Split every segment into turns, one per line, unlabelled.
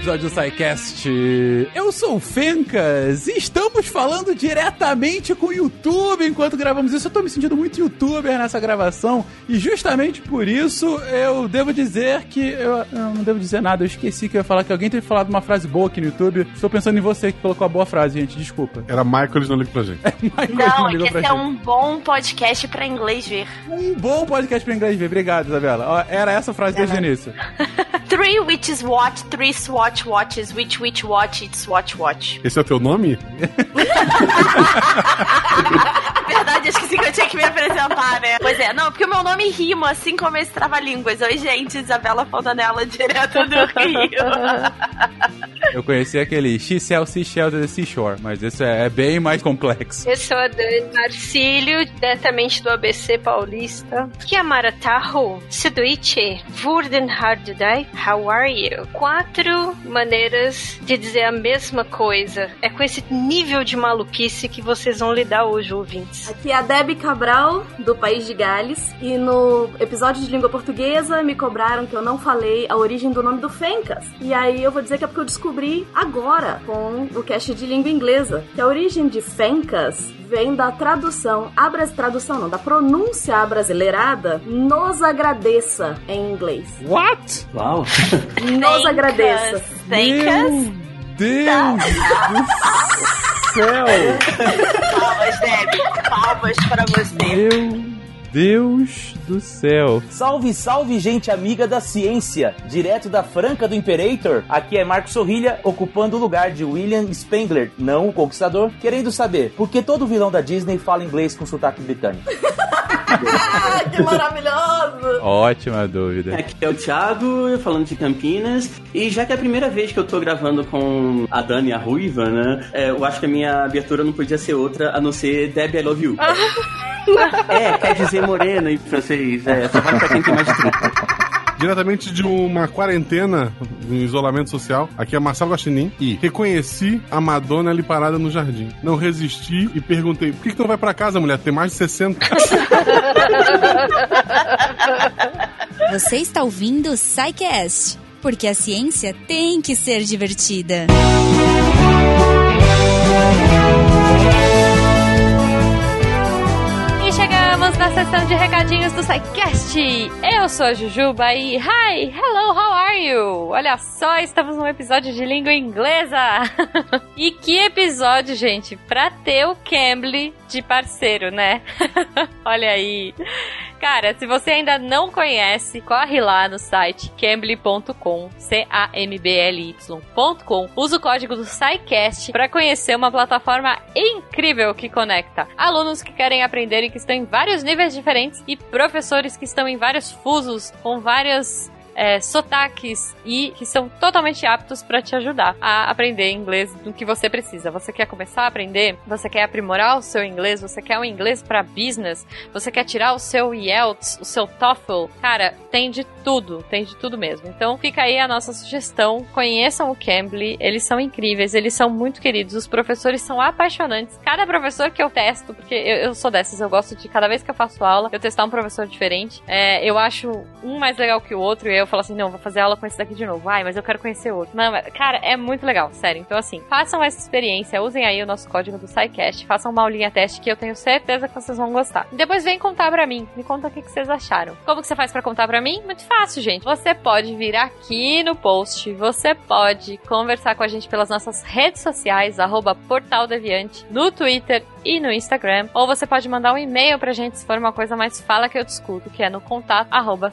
episódio do SciCast. Eu sou o Fencas e estamos falando diretamente com o YouTube enquanto gravamos isso. Eu tô me sentindo muito youtuber nessa gravação e justamente por isso eu devo dizer que. Eu, eu não devo dizer nada, eu esqueci que eu ia falar que alguém teve falado uma frase boa aqui no YouTube. Estou pensando em você que colocou a boa frase, gente, desculpa.
Era Michael, não ligam pra gente.
Michael, não, não é que esse é um bom podcast pra inglês ver.
Um bom podcast pra inglês ver. Obrigado, Isabela. Era essa a frase desde o início.
Three witches watch, three swatch watches, which witch watch, it's watch watch.
Esse é o teu nome?
Verdade, esqueci que eu tinha que me apresentar, né? Pois é, não, porque o meu nome rima, assim como esse trava-línguas. Oi, gente, Isabela Fontanella, direto do Rio.
Eu conheci aquele X-Cell Seashell the Seashore, mas esse é, é, bem mais complexo.
Eu sou a Dani Marcílio, diretamente do ABC Paulista. Kiamara Taho, Seduiche, Vurden Hardudai, how are you? Quatro maneiras de dizer a mesma coisa. É com esse nível de maluquice que vocês vão lidar hoje, ouvintes.
Aqui é a Debbie Cabral, do País de Gales, e no episódio de língua portuguesa me cobraram que eu não falei a origem do nome do Fencas. E aí eu vou dizer que é porque eu descobri descobri agora com o cast de língua inglesa, que a origem de Fencas vem da tradução, abras tradução não, da pronúncia brasileirada, nos agradeça em inglês.
What?
Uau!
Nos agradeça.
Fencas?
Deus do céu!
Palmas, Debbie. Palmas para você.
Meu Deus do céu.
Salve, salve, gente amiga da ciência. Direto da Franca do Imperator, aqui é Marco Sorrilha, ocupando o lugar de William Spengler, não o Conquistador, querendo saber por que todo vilão da Disney fala inglês com sotaque britânico.
que maravilhoso!
Ótima dúvida.
Aqui é o Thiago, falando de Campinas. E já que é a primeira vez que eu tô gravando com a Dani, a Ruiva, né? É, eu acho que a minha abertura não podia ser outra a não ser Debbie I Love You. é, quer dizer morena em francês. É, só vai pra quem tem mais de 30
diretamente de uma quarentena, um isolamento social. Aqui é Marcelo Guaxinim e reconheci a Madonna ali parada no jardim. Não resisti e perguntei: por que, que não vai para casa, mulher? Tem mais de 60.
Você está ouvindo o Psycast, porque a ciência tem que ser divertida.
chegamos na sessão de recadinhos do SciCast. Eu sou a Jujuba e hi, hello, how are you? Olha só, estamos num episódio de língua inglesa. e que episódio, gente, pra ter o Cambly de parceiro, né? Olha aí. Cara, se você ainda não conhece, corre lá no site cambly.com, C-A-M-B-L-Y.com. Usa o código do SciCast para conhecer uma plataforma incrível que conecta alunos que querem aprender e que estão em vários níveis diferentes e professores que estão em vários fusos com várias é, sotaques e que são totalmente aptos para te ajudar a aprender inglês do que você precisa. Você quer começar a aprender? Você quer aprimorar o seu inglês? Você quer um inglês para business? Você quer tirar o seu IELTS, o seu TOEFL? Cara, tem de tudo, tem de tudo mesmo. Então fica aí a nossa sugestão. Conheçam o Cambly, eles são incríveis, eles são muito queridos, os professores são apaixonantes. Cada professor que eu testo, porque eu, eu sou dessas, eu gosto de cada vez que eu faço aula, eu testar um professor diferente. É, eu acho um mais legal que o outro e eu falo assim, não, vou fazer aula com esse daqui de novo. Ai, mas eu quero conhecer outro. Não, cara, é muito legal, sério. Então, assim, façam essa experiência, usem aí o nosso código do SciCast, façam uma aulinha teste que eu tenho certeza que vocês vão gostar. Depois vem contar pra mim, me conta o que, que vocês acharam. Como que você faz para contar pra mim? Muito fácil, gente. Você pode vir aqui no post, você pode conversar com a gente pelas nossas redes sociais, arroba no Twitter e no Instagram. Ou você pode mandar um e-mail pra gente se for uma coisa mais fala que eu discuto, que é no contato arroba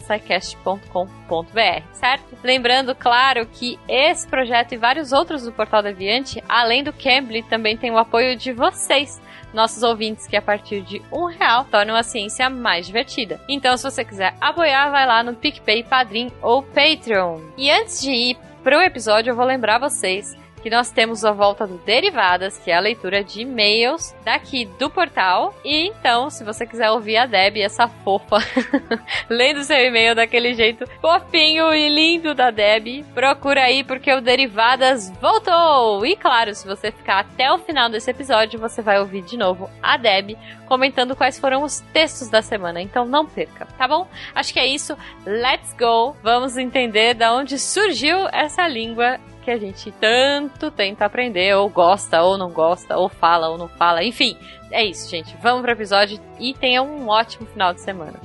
certo? Lembrando, claro, que esse projeto e vários outros do Portal Deviante, além do Cambly, também tem o apoio de vocês nossos ouvintes que a partir de um real tornam a ciência mais divertida. Então, se você quiser apoiar, vai lá no PicPay, Padrim ou Patreon. E antes de ir pro episódio, eu vou lembrar vocês que nós temos a volta do Derivadas, que é a leitura de e-mails daqui do portal. E então, se você quiser ouvir a Deb, essa fofa, lendo seu e-mail daquele jeito fofinho e lindo da Deb, procura aí porque o Derivadas voltou! E claro, se você ficar até o final desse episódio, você vai ouvir de novo a Deb comentando quais foram os textos da semana. Então não perca, tá bom? Acho que é isso. Let's go! Vamos entender da onde surgiu essa língua que a gente tanto tenta aprender, ou gosta, ou não gosta, ou fala, ou não fala. Enfim, é isso, gente. Vamos pro episódio e tenha um ótimo final de semana.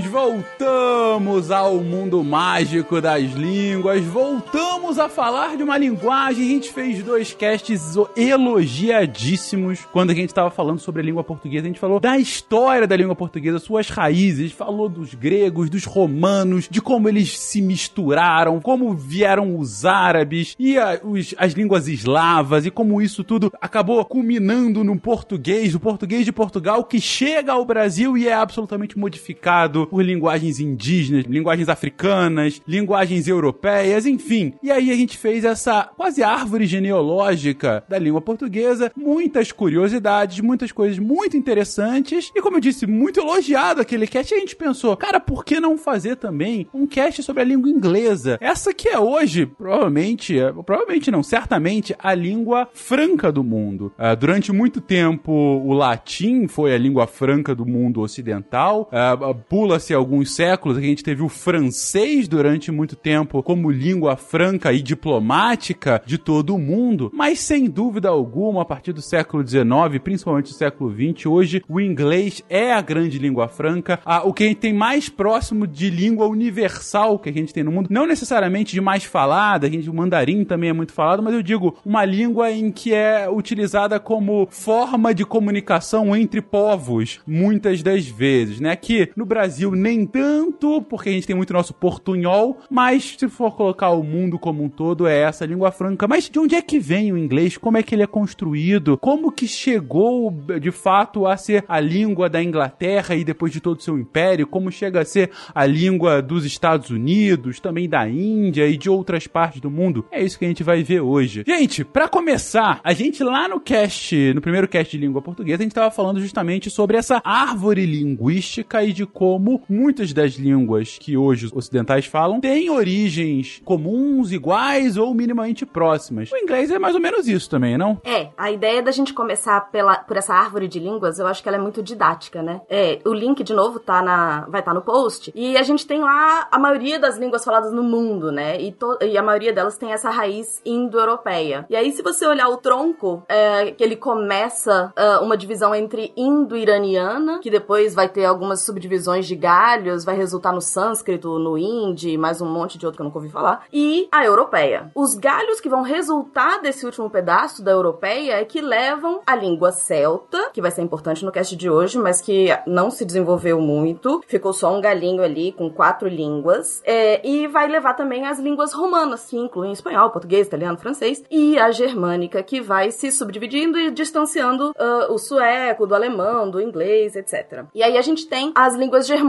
Voltamos ao mundo mágico das línguas, voltamos a falar de uma linguagem. A gente fez dois casts elogiadíssimos quando a gente estava falando sobre a língua portuguesa. A gente falou da história da língua portuguesa, suas raízes, falou dos gregos, dos romanos, de como eles se misturaram, como vieram os árabes e a, os, as línguas eslavas e como isso tudo acabou culminando no português, o português de Portugal que chega ao Brasil e é absolutamente modificado por linguagens indígenas, linguagens africanas, linguagens europeias, enfim. E aí a gente fez essa quase árvore genealógica da língua portuguesa, muitas curiosidades, muitas coisas muito interessantes e como eu disse, muito elogiado aquele cast. A gente pensou, cara, por que não fazer também um cast sobre a língua inglesa? Essa que é hoje, provavelmente, é, provavelmente não, certamente a língua franca do mundo. Uh, durante muito tempo, o latim foi a língua franca do mundo ocidental. Uh, Pula-se alguns séculos, a gente teve o francês durante muito tempo como língua franca e diplomática de todo o mundo, mas sem dúvida alguma, a partir do século XIX, principalmente do século XX, hoje o inglês é a grande língua franca, uh, o que a gente tem mais próximo de língua universal que a gente tem no mundo, não necessariamente de mais falada, a gente, o mandarim também é muito falado, mas eu digo uma língua em que é utilizada como forma de comunicação entre povos, muitas das vezes, né? Aqui no Brasil nem tanto, porque a gente tem muito nosso portunhol, mas se for colocar o mundo como um todo, é essa língua franca. Mas de onde é que vem o inglês? Como é que ele é construído? Como que chegou de fato a ser a língua da Inglaterra e depois de todo o seu império? Como chega a ser a língua dos Estados Unidos, também da Índia e de outras partes do mundo? É isso que a gente vai ver hoje. Gente, para começar, a gente lá no cast, no primeiro cast de língua portuguesa, a gente tava falando justamente sobre essa árvore linguística e de como muitas das línguas que hoje os ocidentais falam têm origens comuns, iguais ou minimamente próximas. O inglês é mais ou menos isso também, não?
É, a ideia da gente começar pela, por essa árvore de línguas, eu acho que ela é muito didática, né? É, o link, de novo, tá na, vai estar tá no post. E a gente tem lá a maioria das línguas faladas no mundo, né? E, to, e a maioria delas tem essa raiz indo-europeia. E aí, se você olhar o tronco, é, que ele começa é, uma divisão entre indo-iraniana, que depois vai ter algumas subdivisões de galhos, vai resultar no sânscrito, no hindi, mais um monte de outro que eu nunca ouvi falar, e a europeia. Os galhos que vão resultar desse último pedaço da europeia é que levam a língua celta, que vai ser importante no cast de hoje, mas que não se desenvolveu muito, ficou só um galinho ali com quatro línguas, é, e vai levar também as línguas romanas, que incluem espanhol, português, italiano, francês, e a germânica, que vai se subdividindo e distanciando uh, o sueco, do alemão, do inglês, etc. E aí a gente tem as línguas germânicas,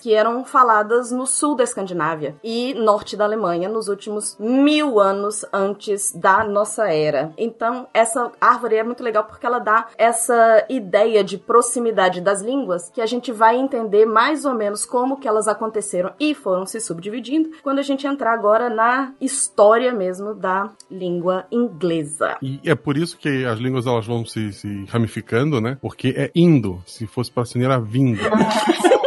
que eram faladas no sul da Escandinávia e norte da Alemanha nos últimos mil anos antes da nossa era. Então, essa árvore é muito legal porque ela dá essa ideia de proximidade das línguas que a gente vai entender mais ou menos como que elas aconteceram e foram se subdividindo quando a gente entrar agora na história mesmo da língua inglesa.
E é por isso que as línguas elas vão se, se ramificando, né? Porque é indo. Se fosse para cima, era vindo.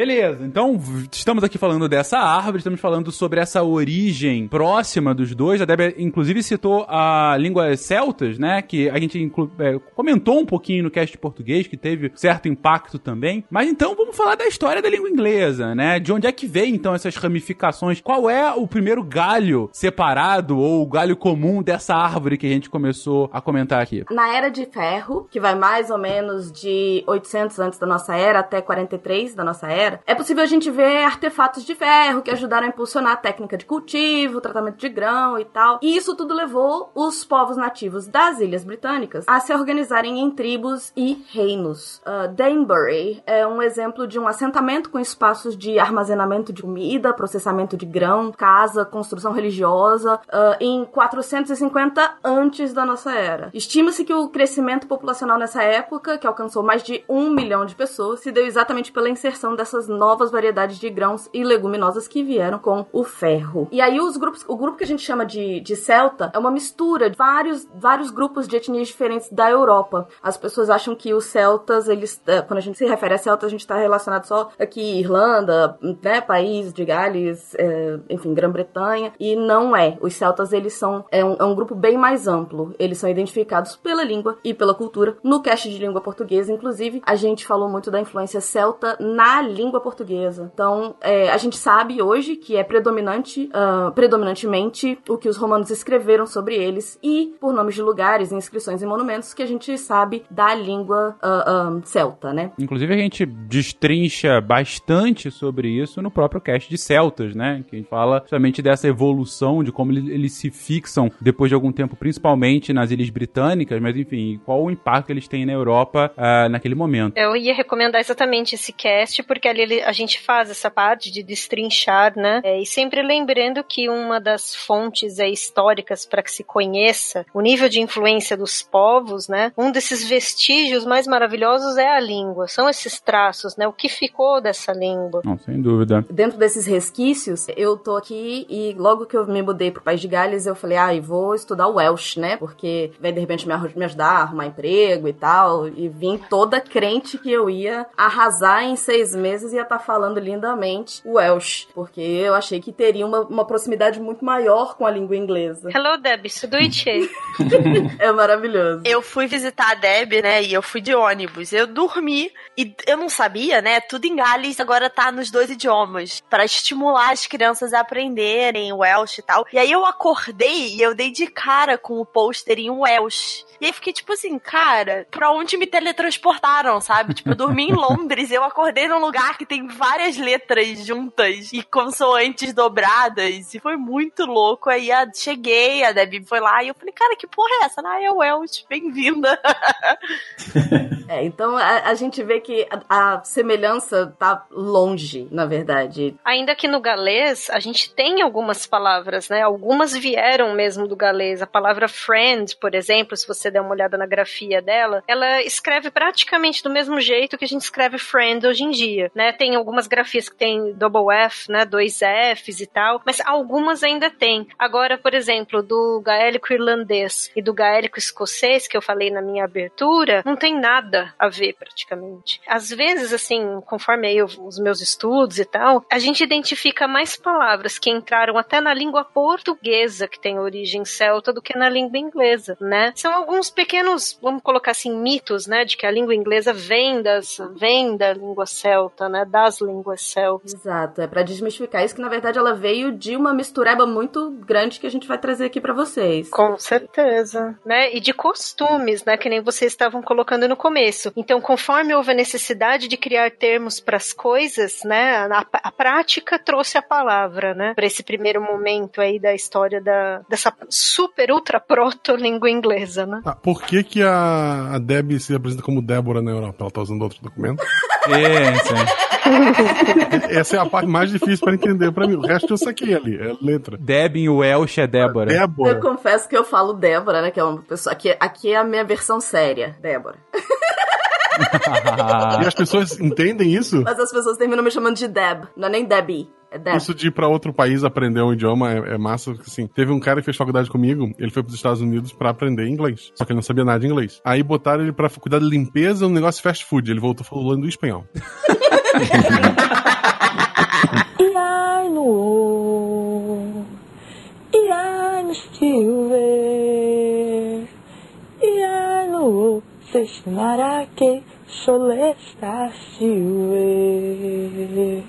Beleza, então estamos aqui falando dessa árvore, estamos falando sobre essa origem próxima dos dois. A Débora, inclusive, citou a língua celtas, né? Que a gente é, comentou um pouquinho no cast português, que teve certo impacto também. Mas então vamos falar da história da língua inglesa, né? De onde é que vem então essas ramificações? Qual é o primeiro galho separado ou o galho comum dessa árvore que a gente começou a comentar aqui?
Na Era de Ferro, que vai mais ou menos de 800 antes da nossa era até 43 da nossa era, é possível a gente ver artefatos de ferro que ajudaram a impulsionar a técnica de cultivo, tratamento de grão e tal. E isso tudo levou os povos nativos das Ilhas Britânicas a se organizarem em tribos e reinos. Uh, Danbury é um exemplo de um assentamento com espaços de armazenamento de comida, processamento de grão, casa, construção religiosa, uh, em 450 antes da nossa era. Estima-se que o crescimento populacional nessa época, que alcançou mais de um milhão de pessoas, se deu exatamente pela inserção dessas essas novas variedades de grãos e leguminosas que vieram com o ferro. E aí os grupos, o grupo que a gente chama de, de celta é uma mistura de vários, vários grupos de etnias diferentes da Europa. As pessoas acham que os celtas, eles, é, quando a gente se refere a celtas, a gente está relacionado só aqui Irlanda, né, país de Gales, é, enfim, Grã-Bretanha, e não é. Os celtas, eles são, é um, é um grupo bem mais amplo. Eles são identificados pela língua e pela cultura. No cast de língua portuguesa, inclusive, a gente falou muito da influência celta na língua portuguesa. Então, é, a gente sabe hoje que é predominante, uh, predominantemente o que os romanos escreveram sobre eles e por nomes de lugares, inscrições e monumentos que a gente sabe da língua uh, uh, celta, né?
Inclusive a gente destrincha bastante sobre isso no próprio cast de celtas, né? Que a gente fala justamente dessa evolução, de como eles se fixam depois de algum tempo, principalmente nas ilhas britânicas, mas enfim, qual o impacto eles têm na Europa naquele momento.
Eu ia recomendar exatamente esse cast, porque ali a gente faz essa parte de destrinchar, né? É, e sempre lembrando que uma das fontes é, históricas para que se conheça o nível de influência dos povos, né? Um desses vestígios mais maravilhosos é a língua. São esses traços, né? O que ficou dessa língua.
Não, sem dúvida.
Dentro desses resquícios, eu tô aqui e logo que eu me mudei pro País de Gales, eu falei, ah, e vou estudar o Welsh, né? Porque vai de repente me ajudar a arrumar emprego e tal. E vim toda crente que eu ia arrasar em seis meses e ia estar tá falando lindamente o Welsh. Porque eu achei que teria uma, uma proximidade muito maior com a língua inglesa.
Hello, Deb, sudoiche.
é maravilhoso.
Eu fui visitar a Deb, né, e eu fui de ônibus. Eu dormi e eu não sabia, né, tudo em Gales agora tá nos dois idiomas, para estimular as crianças a aprenderem Welsh e tal. E aí eu acordei e eu dei de cara com o pôster em Welsh. E aí fiquei tipo assim, cara, pra onde me teletransportaram, sabe? Tipo, eu dormi em Londres, eu acordei num lugar que tem várias letras juntas e consoantes dobradas. E foi muito louco. Aí a, cheguei, a Debbie foi lá e eu falei, cara, que porra é essa? Ah, é o Welch, bem-vinda.
é, então a, a, gente vê que a, a, semelhança tá longe, na verdade.
Ainda que no galês, a gente tem algumas palavras, né? Algumas vieram mesmo do galês. A palavra friend, por exemplo, se você der uma olhada na grafia dela, ela escreve praticamente do mesmo jeito que a gente escreve friend hoje em dia, né? Tem algumas grafias que tem double F, né? Dois Fs e tal, mas algumas ainda tem. Agora, por exemplo, do gaélico irlandês e do gaélico escocês, que eu falei na minha abertura, não tem nada a ver praticamente. Às vezes, assim, conforme aí os meus estudos e tal, a gente identifica mais palavras que entraram até na língua portuguesa, que tem origem celta, do que na língua inglesa, né? São alguns pequenos, vamos colocar assim, mitos, né, de que a língua inglesa vem das, vem da língua celta, né, das línguas celtas.
Exato, é para desmistificar isso que na verdade ela veio de uma mistureba muito grande que a gente vai trazer aqui para vocês.
Com certeza, né? E de costumes, né, que nem vocês estavam colocando no começo. Então, conforme houve a necessidade de criar termos para as coisas, né, a, a, prática trouxe a palavra, né, para esse primeiro momento aí da história da dessa super ultra proto língua inglesa, né?
Ah, por que que a, a Deb se apresenta como Débora na Europa? Ela tá usando outro documento?
é, sim.
Essa é a parte mais difícil para entender para mim. O resto eu saquei ali, é letra.
Deb em Welsh é Débora.
Débora.
Eu confesso que eu falo Débora, né? Que é uma pessoa. Aqui, aqui é a minha versão séria, Débora.
e as pessoas entendem isso?
Mas as pessoas terminam me chamando de Deb, não é nem Debbie. É
Isso de ir pra outro país aprender um idioma é, é, massa. Assim, teve um cara que fez faculdade comigo, ele foi pros Estados Unidos para aprender inglês. Só que ele não sabia nada de inglês. Aí botaram ele pra cuidar de limpeza no negócio fast food. Ele voltou falando espanhol.
e ai no e ai no e ai no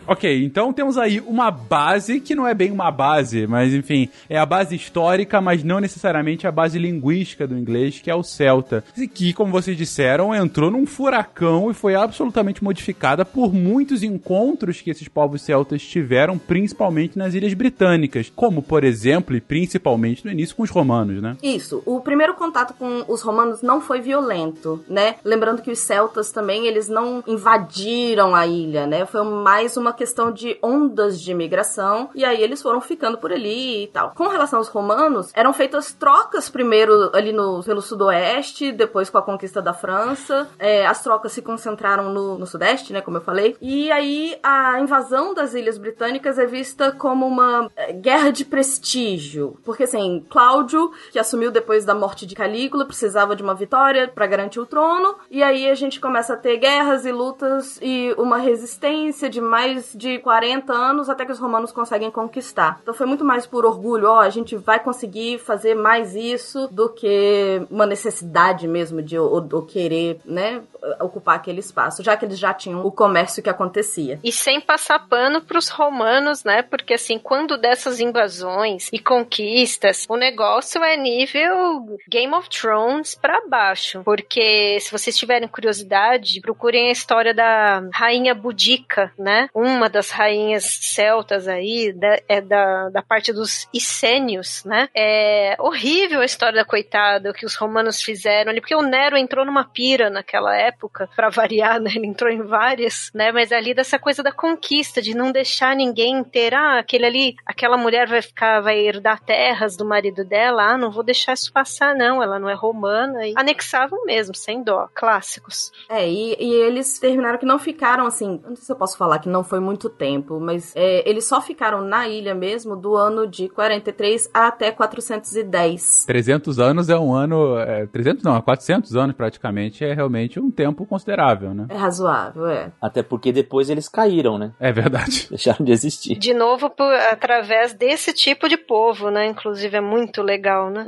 Ok, então temos aí uma base que não é bem uma base, mas enfim, é a base histórica, mas não necessariamente a base linguística do inglês, que é o celta. Que, como vocês disseram, entrou num furacão e foi absolutamente modificada por muitos encontros que esses povos celtas tiveram, principalmente nas ilhas britânicas, como, por exemplo, e principalmente no início com os romanos, né?
Isso. O primeiro contato com os romanos não foi violento, né? Lembrando que os celtas também, eles não invadiram a ilha, né? Foi mais uma questão de ondas de imigração, e aí eles foram ficando por ali e tal. Com relação aos romanos, eram feitas trocas primeiro ali no, pelo sudoeste, depois com a conquista da França. É, as trocas se concentraram no, no sudeste, né, como eu falei. E aí a invasão das ilhas britânicas é vista como uma é, guerra de prestígio. Porque, assim, Cláudio, que assumiu depois da morte de Calígula, precisava de uma vitória para garantir o trono. E aí a gente começa a ter guerras e lutas e uma resistência de mais de 40 anos até que os romanos conseguem conquistar. Então foi muito mais por orgulho, ó, a gente vai conseguir fazer mais isso do que uma necessidade mesmo de ou querer, né, ocupar aquele espaço, já que eles já tinham o comércio que acontecia.
E sem passar pano pros romanos, né? Porque assim, quando dessas invasões e conquistas, o negócio é nível Game of Thrones para baixo. Porque se vocês tiverem curiosidade, procurem a história da rainha Budica, né? Uma das rainhas celtas aí, da, é da, da parte dos Icênios, né? É horrível a história da coitada, que os romanos fizeram ali, porque o Nero entrou numa pira naquela época, para variar, né? Ele entrou em várias, né? Mas ali dessa coisa da conquista, de não deixar ninguém ter, ah, aquele ali, aquela mulher vai ficar, vai herdar terras do marido dela, ah, não vou deixar isso passar, não, ela não é romana, e anexavam mesmo, sem dó, clássicos.
É, e, e eles terminaram que não ficaram assim, não sei se eu posso falar que não foi muito tempo, mas é, eles só ficaram na ilha mesmo do ano de 43 até 410.
300 anos é um ano, é, 300 não, 400 anos praticamente é realmente um tempo considerável, né?
É razoável, é.
Até porque depois eles caíram, né?
É verdade.
Deixaram de existir.
De novo, por, através desse tipo de povo, né? Inclusive é muito legal, né?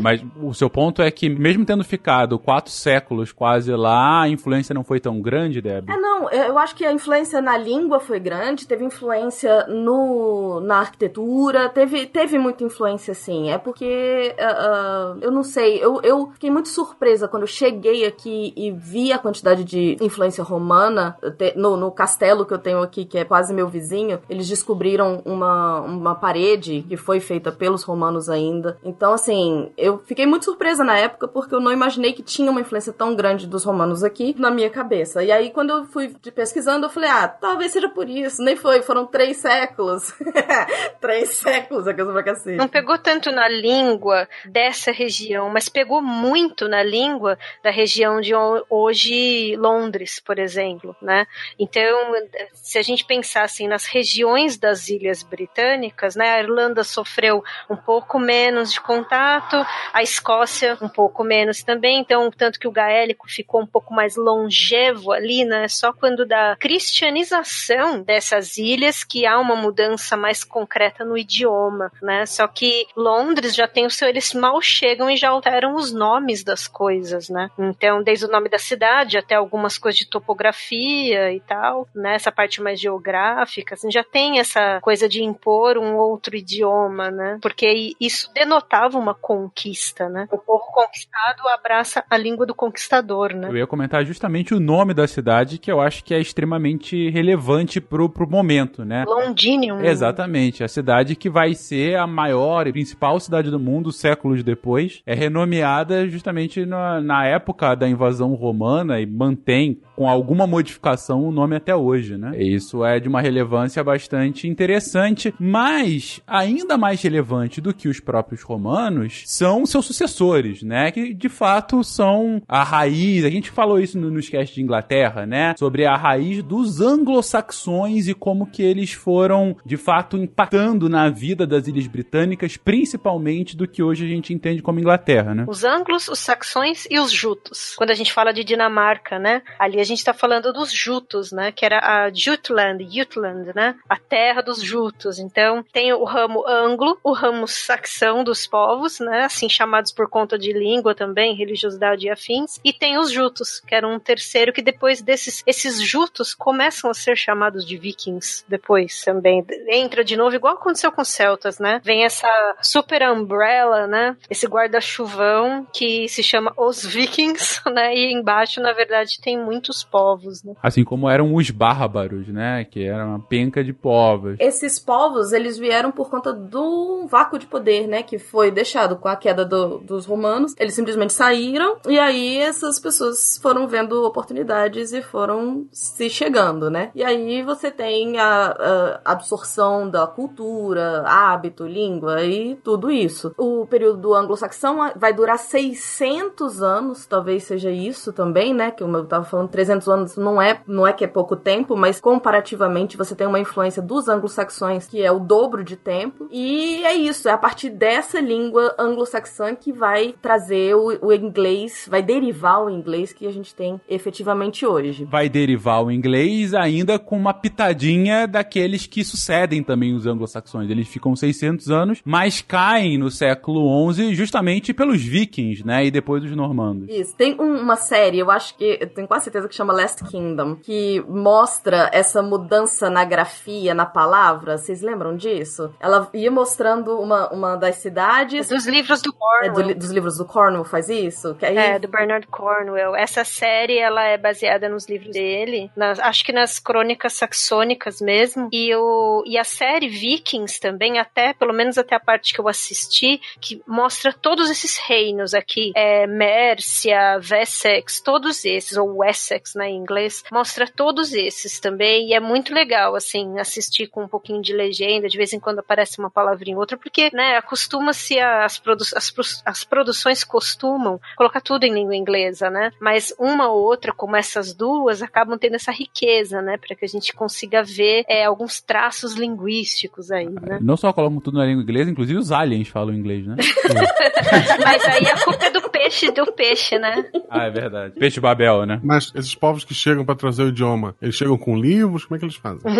Mas o seu ponto é que, mesmo tendo ficado quatro séculos quase lá, a influência não foi tão grande, Deb?
É, não, eu acho que a influência na língua foi grande, teve influência no, na arquitetura, teve, teve muita influência, sim. É porque, uh, eu não sei, eu, eu fiquei muito surpresa quando eu cheguei aqui e vi a quantidade de influência romana no, no castelo que eu tenho aqui, que é quase meu vizinho. Eles descobriram uma, uma parede que foi feita pelos romanos ainda. Então, assim, eu fiquei muito surpresa na época porque eu não imaginei que tinha uma influência tão grande dos romanos aqui na minha cabeça. E aí, quando eu fui pesquisando, eu falei, ah, talvez seja por isso. Nem foi, foram três séculos. três séculos, a coisa pra cacete.
Não pegou tanto na língua dessa região, mas pegou muito na língua da região de hoje Londres, por exemplo, né? Então, se a gente pensar assim nas regiões das ilhas britânicas, né? A Irlanda sofreu um pouco menos de contato, a Escócia um pouco menos também, então tanto que o gaélico ficou um pouco mais longevo ali, né? Só quando da cristianização dessas ilhas que há uma mudança mais concreta no idioma, né? Só que Londres já tem o seu, eles mal chegam e já alteram os nomes das coisas, né? Então, desde o nome da cidade até algumas coisas de topografia e tal, né? Essa parte mais geográfica, assim, já tem essa coisa de impor um outro idioma, né? Porque isso denotava uma conquista, né? O povo conquistado abraça a língua do conquistador, né?
Eu ia comentar justamente o nome da cidade, que eu acho que é extremamente relevante pro, pro momento, né?
Londinium.
Exatamente. A cidade que vai ser a maior e principal cidade do mundo séculos depois. É renomeada justamente na, na época da invasão romana e mantém com alguma modificação o nome até hoje, né? Isso é de uma relevância bastante interessante, mas ainda mais relevante do que os próprios romanos são seus sucessores, né? Que de fato são a raiz. A gente falou isso no, no sketch de Inglaterra, né? Sobre a raiz dos anglo-saxões e como que eles foram de fato impactando na vida das ilhas britânicas, principalmente do que hoje a gente entende como Inglaterra, né?
Os anglos, os saxões e os jutos. Quando a gente fala de Dinamarca, né? Ali a gente está falando dos jutos, né? Que era a Jutland, Jutland, né? A terra dos jutos. Então, tem o ramo anglo, o ramo saxão dos povos, né? Assim chamados por conta de língua também, religiosidade e afins. E tem os jutos, que era um terceiro que depois desses esses jutos começam a ser chamados de vikings depois também. Entra de novo igual aconteceu com os celtas, né? Vem essa super umbrella, né? Esse guarda-chuvão que se chama os vikings, né? E embaixo, na verdade, tem muitos povos, né?
Assim como eram os bárbaros, né? Que era uma penca de povos.
Esses povos, eles vieram por conta do vácuo de poder, né? Que foi deixado com a queda do, dos romanos. Eles simplesmente saíram e aí essas pessoas foram vendo oportunidades e foram se chegando, né? E aí você tem a, a absorção da cultura, hábito, língua e tudo isso. O período do anglo-saxão vai durar 600 anos, talvez seja isso também, né? Que eu tava falando 300 anos não é, não é que é pouco tempo, mas comparativamente você tem uma influência dos anglo-saxões que é o dobro de tempo. E é isso, é a partir dessa língua anglo-saxã que vai trazer o, o inglês, vai derivar o inglês que a gente tem efetivamente hoje.
Vai derivar o inglês ainda com uma pitadinha daqueles que sucedem também os anglo-saxões. Eles ficam 600 anos, mas caem no século XI justamente pelos vikings, né? E depois os normandos.
Isso. Tem um- uma série, eu acho que, eu tenho quase certeza que chama Last Kingdom, que mostra essa mudança na grafia, na palavra. Vocês lembram disso? Ela ia mostrando uma, uma das cidades.
Dos livros do
É,
Cornwell.
do li- dos livros do Cornwell faz isso? Que aí
É, do Bernard Cornwell. Essa série, ela é baseada nos livros dele, nas- acho que nas crônicas saxônicas mesmo. E, o, e a série Vikings também, até, pelo menos até a parte que eu assisti, que mostra todos esses reinos aqui. É, Mércia, Wessex, todos esses, ou Wessex, né, em inglês. Mostra todos esses também. E é muito legal, assim, assistir com um pouquinho de legenda. De vez em quando aparece uma palavrinha ou outra, porque, né, acostuma-se as, produ as, as produções costumam colocar tudo em língua inglesa, né? Mas uma ou outra, como essas duas, acabam tendo essa riqueza, né? Para que a gente consiga ver é, alguns traços linguísticos aí, né?
Não só colocam tudo na língua inglesa, inclusive os aliens falam inglês, né?
Mas aí a culpa é do peixe do peixe, né?
ah, é verdade. Peixe Babel, né?
Mas esses povos que chegam pra trazer o idioma, eles chegam com livros? Como é que eles fazem?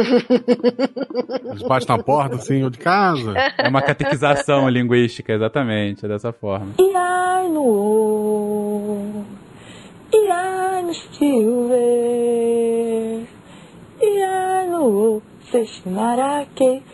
Eles batem na porta, assim, ou de casa?
É uma catequização linguística, exatamente, é dessa forma.
E ai no E ai no Silver E ai no Seshinarake Solesta Silver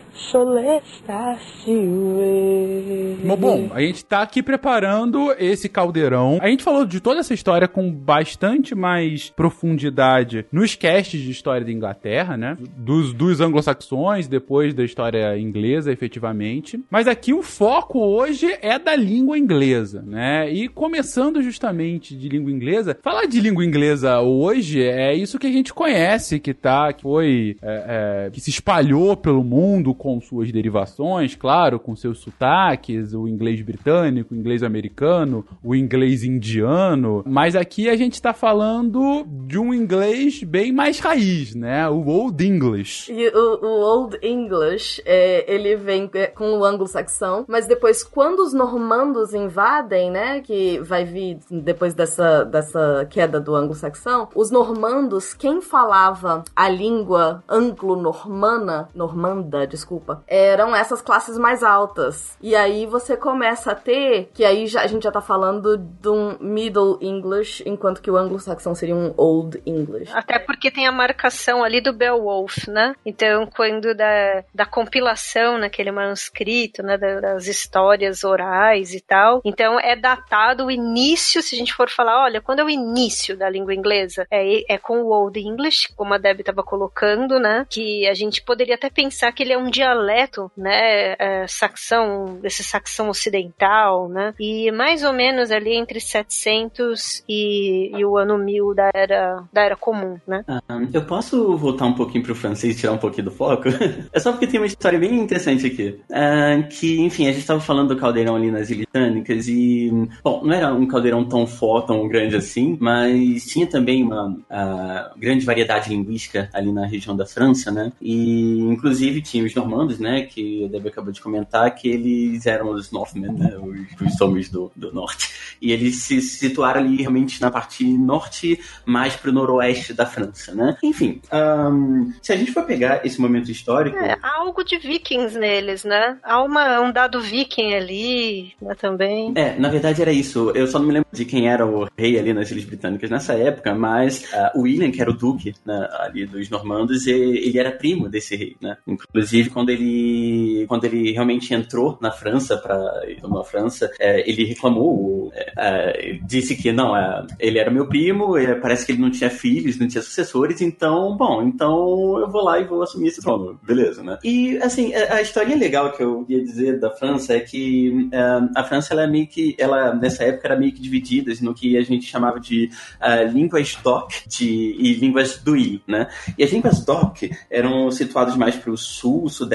Bom, a gente tá aqui preparando esse caldeirão. A gente falou de toda essa história com bastante mais profundidade nos casts de história da Inglaterra, né? Dos, dos anglo-saxões, depois da história inglesa, efetivamente. Mas aqui o foco hoje é da língua inglesa, né? E começando justamente de língua inglesa, falar de língua inglesa hoje é isso que a gente conhece, que tá, que foi, é, é, que se espalhou pelo mundo com suas derivações, claro, com seus sotaques, o inglês britânico, o inglês americano, o inglês indiano, mas aqui a gente tá falando de um inglês bem mais raiz, né? O Old English.
E o, o Old English, é, ele vem é, com o anglo-saxão, mas depois, quando os normandos invadem, né, que vai vir depois dessa, dessa queda do anglo-saxão, os normandos, quem falava a língua anglo-normana, normanda, desculpa, eram essas classes mais altas. E aí você começa a ter, que aí já, a gente já tá falando de um Middle English, enquanto que o anglo-saxão seria um Old English.
Até porque tem a marcação ali do Beowulf, né? Então, quando da, da compilação naquele manuscrito, né, da- das histórias orais e tal, então é datado o início, se a gente for falar, olha, quando é o início da língua inglesa? É, é com o Old English, como a Deb estava colocando, né? Que a gente poderia até pensar que ele é um dialeto, né? É, saxão, desse saxão ocidental, né? E mais ou menos ali entre 700 e, e o ano 1000 da era, da era comum, né?
Ah, eu posso voltar um pouquinho pro francês e tirar um pouquinho do foco? é só porque tem uma história bem interessante aqui. Ah, que, enfim, a gente tava falando do caldeirão ali nas Ilhas Britânicas e, bom, não era um caldeirão tão forte, tão grande assim, mas tinha também uma ah, grande variedade linguística ali na região da França, né? E, inclusive, tinha os normandos, né? Que a Debbie acabou de comentar, que eles eram os Northmen, né? Os, os homens do, do norte. E eles se situaram ali realmente na parte norte, mais pro noroeste da França, né? Enfim, ahn, se a gente for pegar esse momento histórico,
É, há algo de vikings neles, né? Há uma, um dado viking ali, né, também.
É, na verdade era isso. Eu só não me lembro de quem era o rei ali nas Ilhas Britânicas nessa época, mas o William, que era o duque né, ali dos normandos, e- ele era primo primo desse rei, né? Inclusive, quando ele, quando ele realmente entrou na França, para tomar a França, é, ele reclamou, é, é, disse que não, é, ele era meu primo, é, parece que ele não tinha filhos, não tinha sucessores, então, bom, então eu vou lá e vou assumir esse trono, beleza, né? E, assim, a, história legal que eu ia dizer da França é que a França, ela é meio que, ela, nessa época, era meio que dividida no que a gente chamava de uh, línguas DOC de, e línguas do I, né? E as línguas DOC eram situadas mais para o sul, sudeste,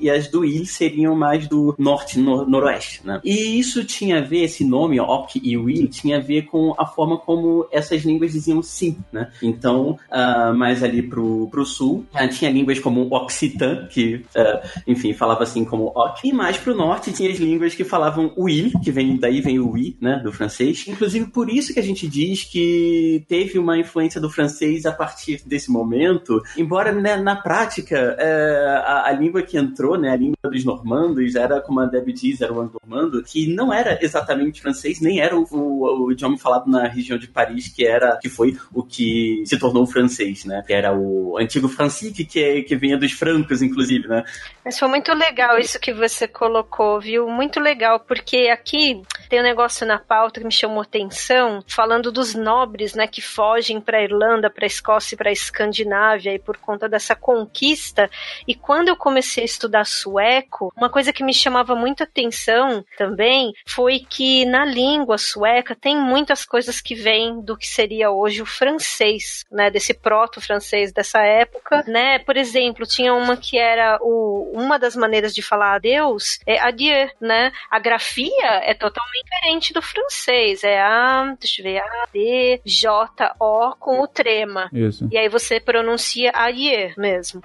e as do I seriam mais do norte, no, noroeste, né? E isso tinha a ver, esse nome, OC e WI, tinha a ver com a forma como essas línguas diziam sim, né? Então, uh, mais ali pro, pro sul, uh, tinha línguas como Occitan, que, uh, enfim, falava assim como OC, e mais pro norte tinha as línguas que falavam will, que vem daí vem o oui, né, do francês. Inclusive por isso que a gente diz que teve uma influência do francês a partir desse momento, embora né, na prática é, a, a, língua que entrou, né, a língua dos normandos era, como a Debbie diz, era o anglo-normando, que não era exatamente francês, nem era o, o, o, idioma falado na região de Paris, que era que foi o que se tornou francês, né, que era o antigo francique, que, é, que vinha dos francos, inclusive, né.
Mas foi muito legal isso que você colocou, viu? Muito legal, porque aqui tem um negócio na pauta que me chamou atenção, falando dos nobres, né, que fogem para Irlanda, para Escócia e para Escandinávia e por conta dessa conquista. E quando eu comecei a estudar sueco, uma coisa que me chamava muita atenção também foi que na língua sueca tem muitas coisas que vêm do que seria hoje o francês, né, desse proto-francês dessa época, né? Por exemplo, tinha uma que era o, uma das maneiras de falar adeus é adieu, né? A grafia é totalmente diferente do francês, é a, deixa eu ver, A, D, J, O com o trema.
Isso.
E aí você pronuncia Arie mesmo.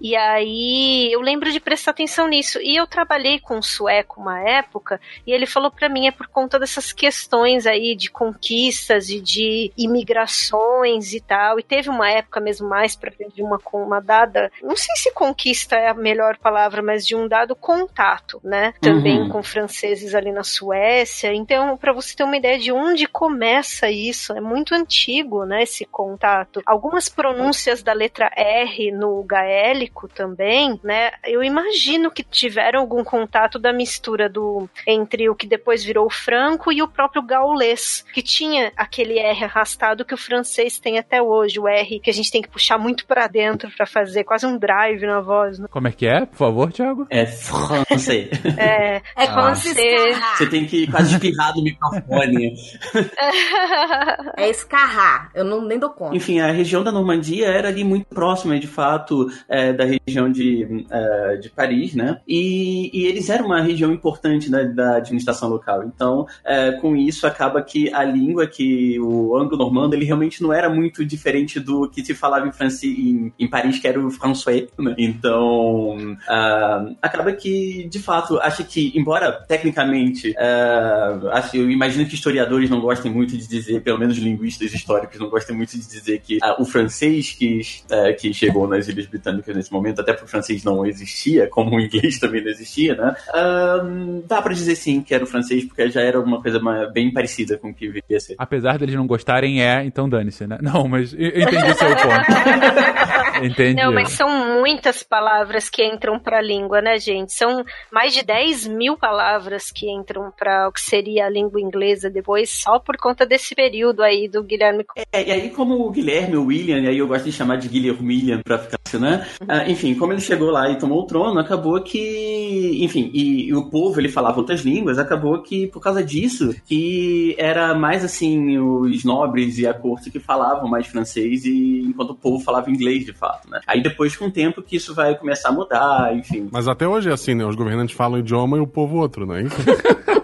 E aí eu lembro de prestar atenção nisso. E eu trabalhei com um sueco uma época e ele falou para mim é por conta dessas questões aí de conquistas e de imigrações e tal. E teve uma época mesmo mais para frente de uma uma dada, não sei se conquista é a melhor palavra, mas de um dado contato, né? Também uhum. com franceses ali na Suécia. Então, para você ter uma ideia de onde começa isso, é muito antigo, né, esse contato. Algumas pronúncias da letra R no também, né, eu imagino que tiveram algum contato da mistura do entre o que depois virou o franco e o próprio gaulês, que tinha aquele R arrastado que o francês tem até hoje, o R que a gente tem que puxar muito para dentro para fazer quase um drive na voz. Né?
Como é que é? Por favor, Thiago.
É francês.
É, é francês.
Você tem que quase espirrar no microfone.
é escarrar, eu não nem dou conta.
Enfim, a região da Normandia era ali muito próxima, de fato, é, da região de, é, de Paris, né? E, e, eles eram uma região importante da, da administração local. Então, é, com isso, acaba que a língua que o anglo-normando, ele realmente não era muito diferente do que se falava em, France, em, em Paris, que era o français, né? Então, uh, acaba que, de fato, acho que, embora tecnicamente, uh, acho, eu imagino que historiadores não gostem muito de dizer, pelo menos linguistas históricos não gostem muito de dizer que uh, o francês que, que chegou nas Ilhas Britânicas nesse momento, até porque o francês não existia, como o inglês também não existia, né? dá para dizer sim que era o francês, porque já era uma coisa bem parecida com o que vivia ser.
Apesar deles não gostarem, é, então dane-se, né? Não, mas eu entendi seu ponto. entendi.
Não, mas são muitas palavras que entram pra língua, né, gente? São mais de 10 mil palavras que entram para o que seria a língua inglesa depois, só por conta desse período aí do Guilherme.
É, e aí, como o Guilherme, o William, e aí eu gosto de chamar de Guilherme William pra ficar assim, né? Ah, enfim, como ele chegou lá e tomou o trono, acabou que. Enfim, e, e, o povo ele falava outras línguas, acabou que por causa disso, que era mais assim, os nobres e a corte que falavam mais francês, e enquanto o povo falava inglês de fato, né? Aí depois, com o tempo, que isso vai começar a mudar, enfim.
Mas até hoje é assim, né? Os governantes falam um idioma e o povo outro, não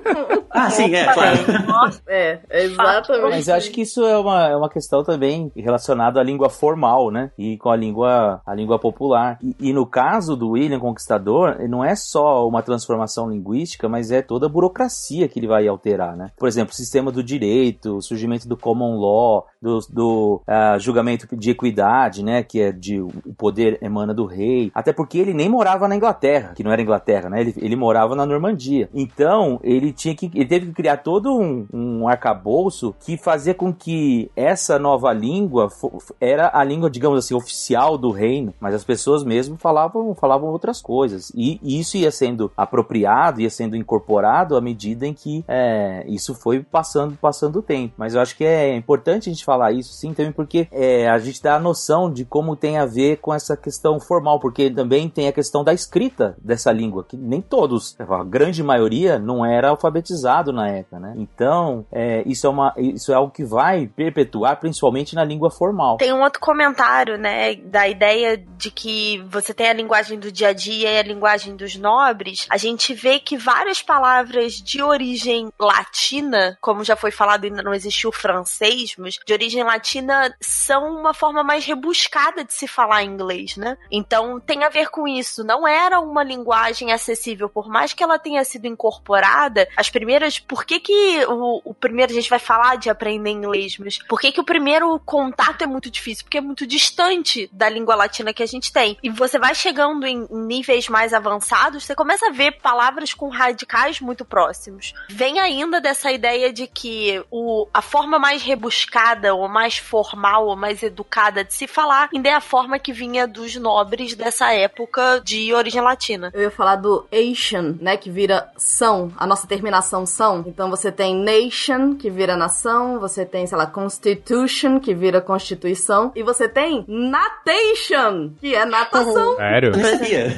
é?
Ah, sim, é, claro.
É, exatamente.
Mas eu acho que isso é uma, é uma questão também relacionada à língua formal, né? E com a língua, a língua popular. E, e no caso do William Conquistador, não é só uma transformação linguística, mas é toda a burocracia que ele vai alterar, né? Por exemplo, o sistema do direito, o surgimento do common law, do, do uh, julgamento de equidade, né? Que é de o poder emana do rei. Até porque ele nem morava na Inglaterra, que não era Inglaterra, né? Ele, ele morava na Normandia. Então, ele tinha que ele teve que criar todo um, um arcabouço que fazia com que essa nova língua era a língua, digamos assim, oficial do reino, mas as pessoas mesmo falavam, falavam outras coisas. E, isso ia sendo apropriado, ia sendo incorporado à medida em que é, isso foi passando, passando o tempo. Mas eu acho que é importante a gente falar isso, sim, também porque é, a gente dá a noção de como tem a ver com essa questão formal, porque também tem a questão da escrita dessa língua, que nem todos, a grande maioria, não era alfabetizado na época, né? Então, é, isso, é uma, isso é algo que vai perpetuar, principalmente na língua formal.
Tem um outro comentário, né, da ideia de que você tem a linguagem do dia a dia e a linguagem dos nobres. A gente vê que várias palavras de origem latina, como já foi falado, ainda não existiu francês, mas de origem latina são uma forma mais rebuscada de se falar inglês, né? Então tem a ver com isso. Não era uma linguagem acessível, por mais que ela tenha sido incorporada. As primeiras, por que que o, o primeiro a gente vai falar de aprender inglês, mas por que que o primeiro contato é muito difícil? Porque é muito distante da língua latina que a gente tem. E você vai chegando em níveis mais avançados, você começa a ver palavras com radicais muito próximos. Vem ainda dessa ideia de que o, a forma mais rebuscada, ou mais formal, ou mais educada de se falar, ainda é a forma que vinha dos nobres dessa época de origem latina.
Eu ia falar do Asian, né? Que vira são, a nossa terminação Então você tem nation, que vira nação, você tem, sei lá, constitution, que vira constituição, e você tem natation, que é natação.
Sério?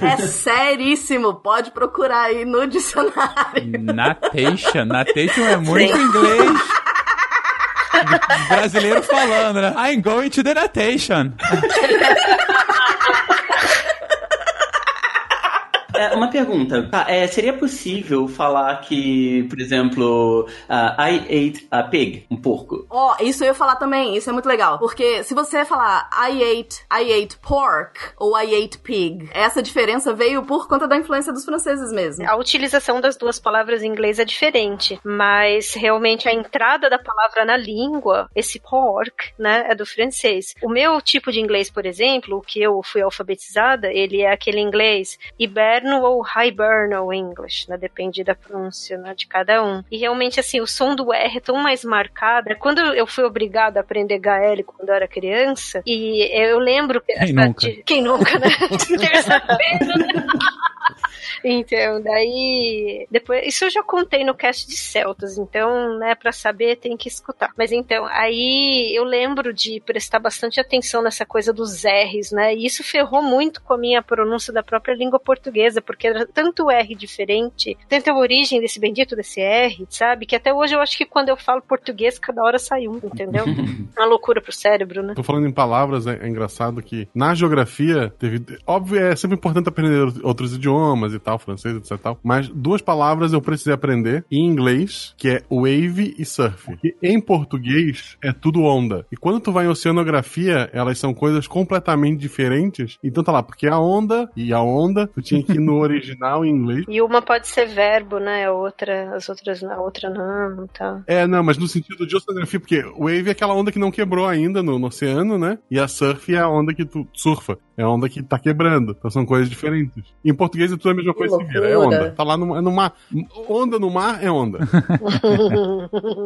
É seríssimo, pode procurar aí no dicionário.
Natation. Natation é muito inglês. Brasileiro falando, né? I'm going to the natation.
É, uma pergunta. Tá, é, seria possível falar que, por exemplo, ah, I ate a pig, um porco?
Ó, isso eu ia falar também, isso é muito legal. Porque se você falar I ate, I ate pork ou I ate pig, essa diferença veio por conta da influência dos franceses mesmo.
A utilização das duas palavras em inglês é diferente, mas realmente a entrada da palavra na língua, esse pork, né, é do francês. O meu tipo de inglês, por exemplo, o que eu fui alfabetizada, ele é aquele inglês hiberno ou hibernal English, né, depende da pronúncia né, de cada um. E realmente, assim, o som do R é tão mais marcado. Quando eu fui obrigada a aprender gaélico quando eu era criança, e eu lembro... que
Quem
essa-
nunca?
de- Quem nunca, né? Terça-feira, né? Então, daí. Depois, isso eu já contei no cast de Celtas, então, né, pra saber tem que escutar. Mas então, aí eu lembro de prestar bastante atenção nessa coisa dos R's, né? E isso ferrou muito com a minha pronúncia da própria língua portuguesa, porque era tanto R diferente, tanta origem desse bendito desse R, sabe? Que até hoje eu acho que quando eu falo português, cada hora sai um, entendeu? Uma loucura pro cérebro, né?
Tô falando em palavras, é, é engraçado que na geografia teve. Óbvio, é sempre importante aprender outros idiomas e tal, francês, etc. e Tal, mas duas palavras eu precisei aprender em inglês, que é wave e surf. Porque em português é tudo onda. E quando tu vai em oceanografia, elas são coisas completamente diferentes. Então tá lá, porque a onda e a onda, tu tinha que ir no original em inglês.
E uma pode ser verbo, né? A outra, as outras, a outra não, tá.
É, não, mas no sentido de oceanografia, porque wave é aquela onda que não quebrou ainda no, no oceano, né? E a surf é a onda que tu surfa. É a onda que tá quebrando. Então são coisas diferentes. Em português é tudo a mesma
Que
coisa, se vira. É onda. Tá lá no, é no mar. Onda no mar é onda.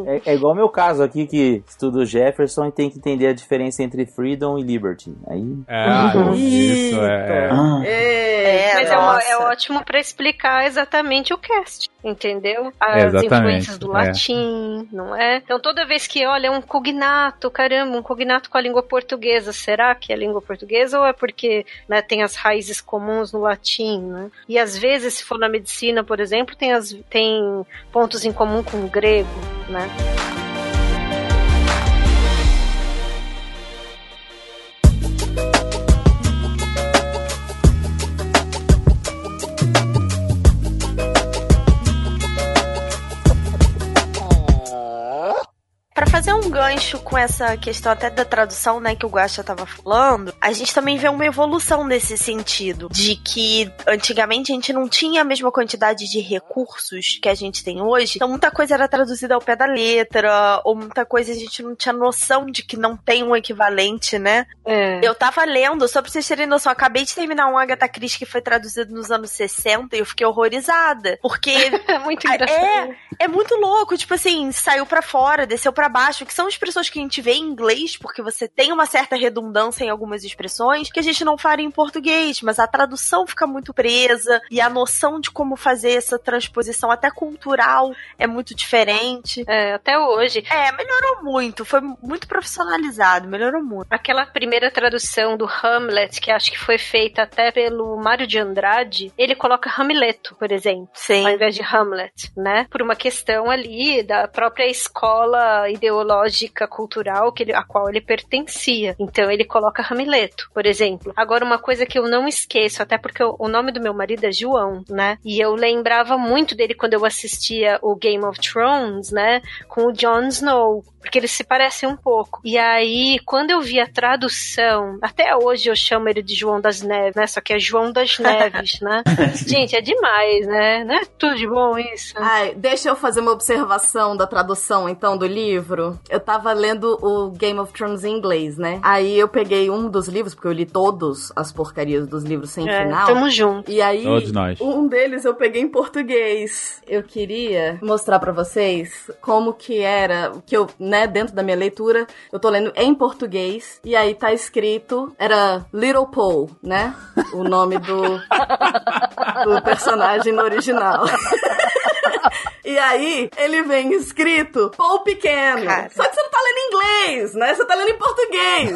É, é igual o meu caso aqui, que estudo Jefferson e tem que entender a diferença entre freedom e liberty. Aí.
É, ah, isso é.
É,
Mas é, uma- é ótimo pra explicar exatamente o cast, entendeu? As
Exatamente,
influências do
é.
latim, não é? Então toda vez que olha um cognato, caramba, um cognato com a língua portuguesa, será que é língua portuguesa ou é porque né, tem as raízes comuns no latim, né? E às vezes, se for na medicina, por exemplo, tem, as, tem pontos em comum com o grego, né?
Pra fazer um gancho com essa questão até da tradução, né, que o Guaxa tava falando, a gente também vê uma evolução nesse sentido, de que antigamente a gente não tinha a mesma quantidade de recursos que a gente tem hoje, então muita coisa era traduzida ao pé da letra, ou muita coisa a gente não tinha noção de que não tem um equivalente, né?
É.
Eu tava lendo, só pra vocês terem noção, acabei de terminar um Agatha Christie que foi traduzido nos anos 60 e eu fiquei horrorizada, porque
É muito
é,
engraçado.
é muito louco, tipo assim, saiu pra fora, desceu pra baixo, que são expressões que a gente vê em inglês, porque você tem uma certa redundância em algumas expressões que a gente não faria em português, mas a tradução fica muito presa e a noção de como fazer essa transposição até cultural é muito diferente.
É, até hoje.
É, melhorou muito, foi muito profissionalizado, melhorou muito.
Aquela primeira tradução do Hamlet, que acho que foi feita até pelo Mário de Andrade, ele coloca Hamleto, por exemplo,
Sim.
ao invés de Hamlet, né? Por uma questão ali da própria escola ideológica cultural que ele, a qual ele pertencia. Então ele coloca Hamleto, por exemplo. Agora, uma coisa que eu não esqueço, até porque o, o nome do meu marido é João, né? E eu lembrava muito dele quando eu assistia o Game of Thrones, né? Com o Jon Snow. Porque eles se parecem um pouco. E aí, quando eu vi a tradução, até hoje eu chamo ele de João das Neves, né? Só que é João das Neves, né? Gente, é demais, né? Não é tudo de bom isso?
Ai, deixa eu fazer uma observação da tradução, então, do livro. Eu tava lendo o Game of Thrones em inglês, né? Aí eu peguei um dos livros, porque eu li todos as porcarias dos livros sem
É,
final.
tamo junto.
E aí,
Todos nós.
um deles eu peguei em português. Eu queria mostrar pra vocês como que era, que eu, né, dentro da minha leitura, eu tô lendo em português, e aí tá escrito, era Little Paul, né? O nome do, do personagem no original. E aí, ele vem escrito Paul Pequeno.
Cara.
Só que você não tá lendo em inglês, né? Você tá lendo em português.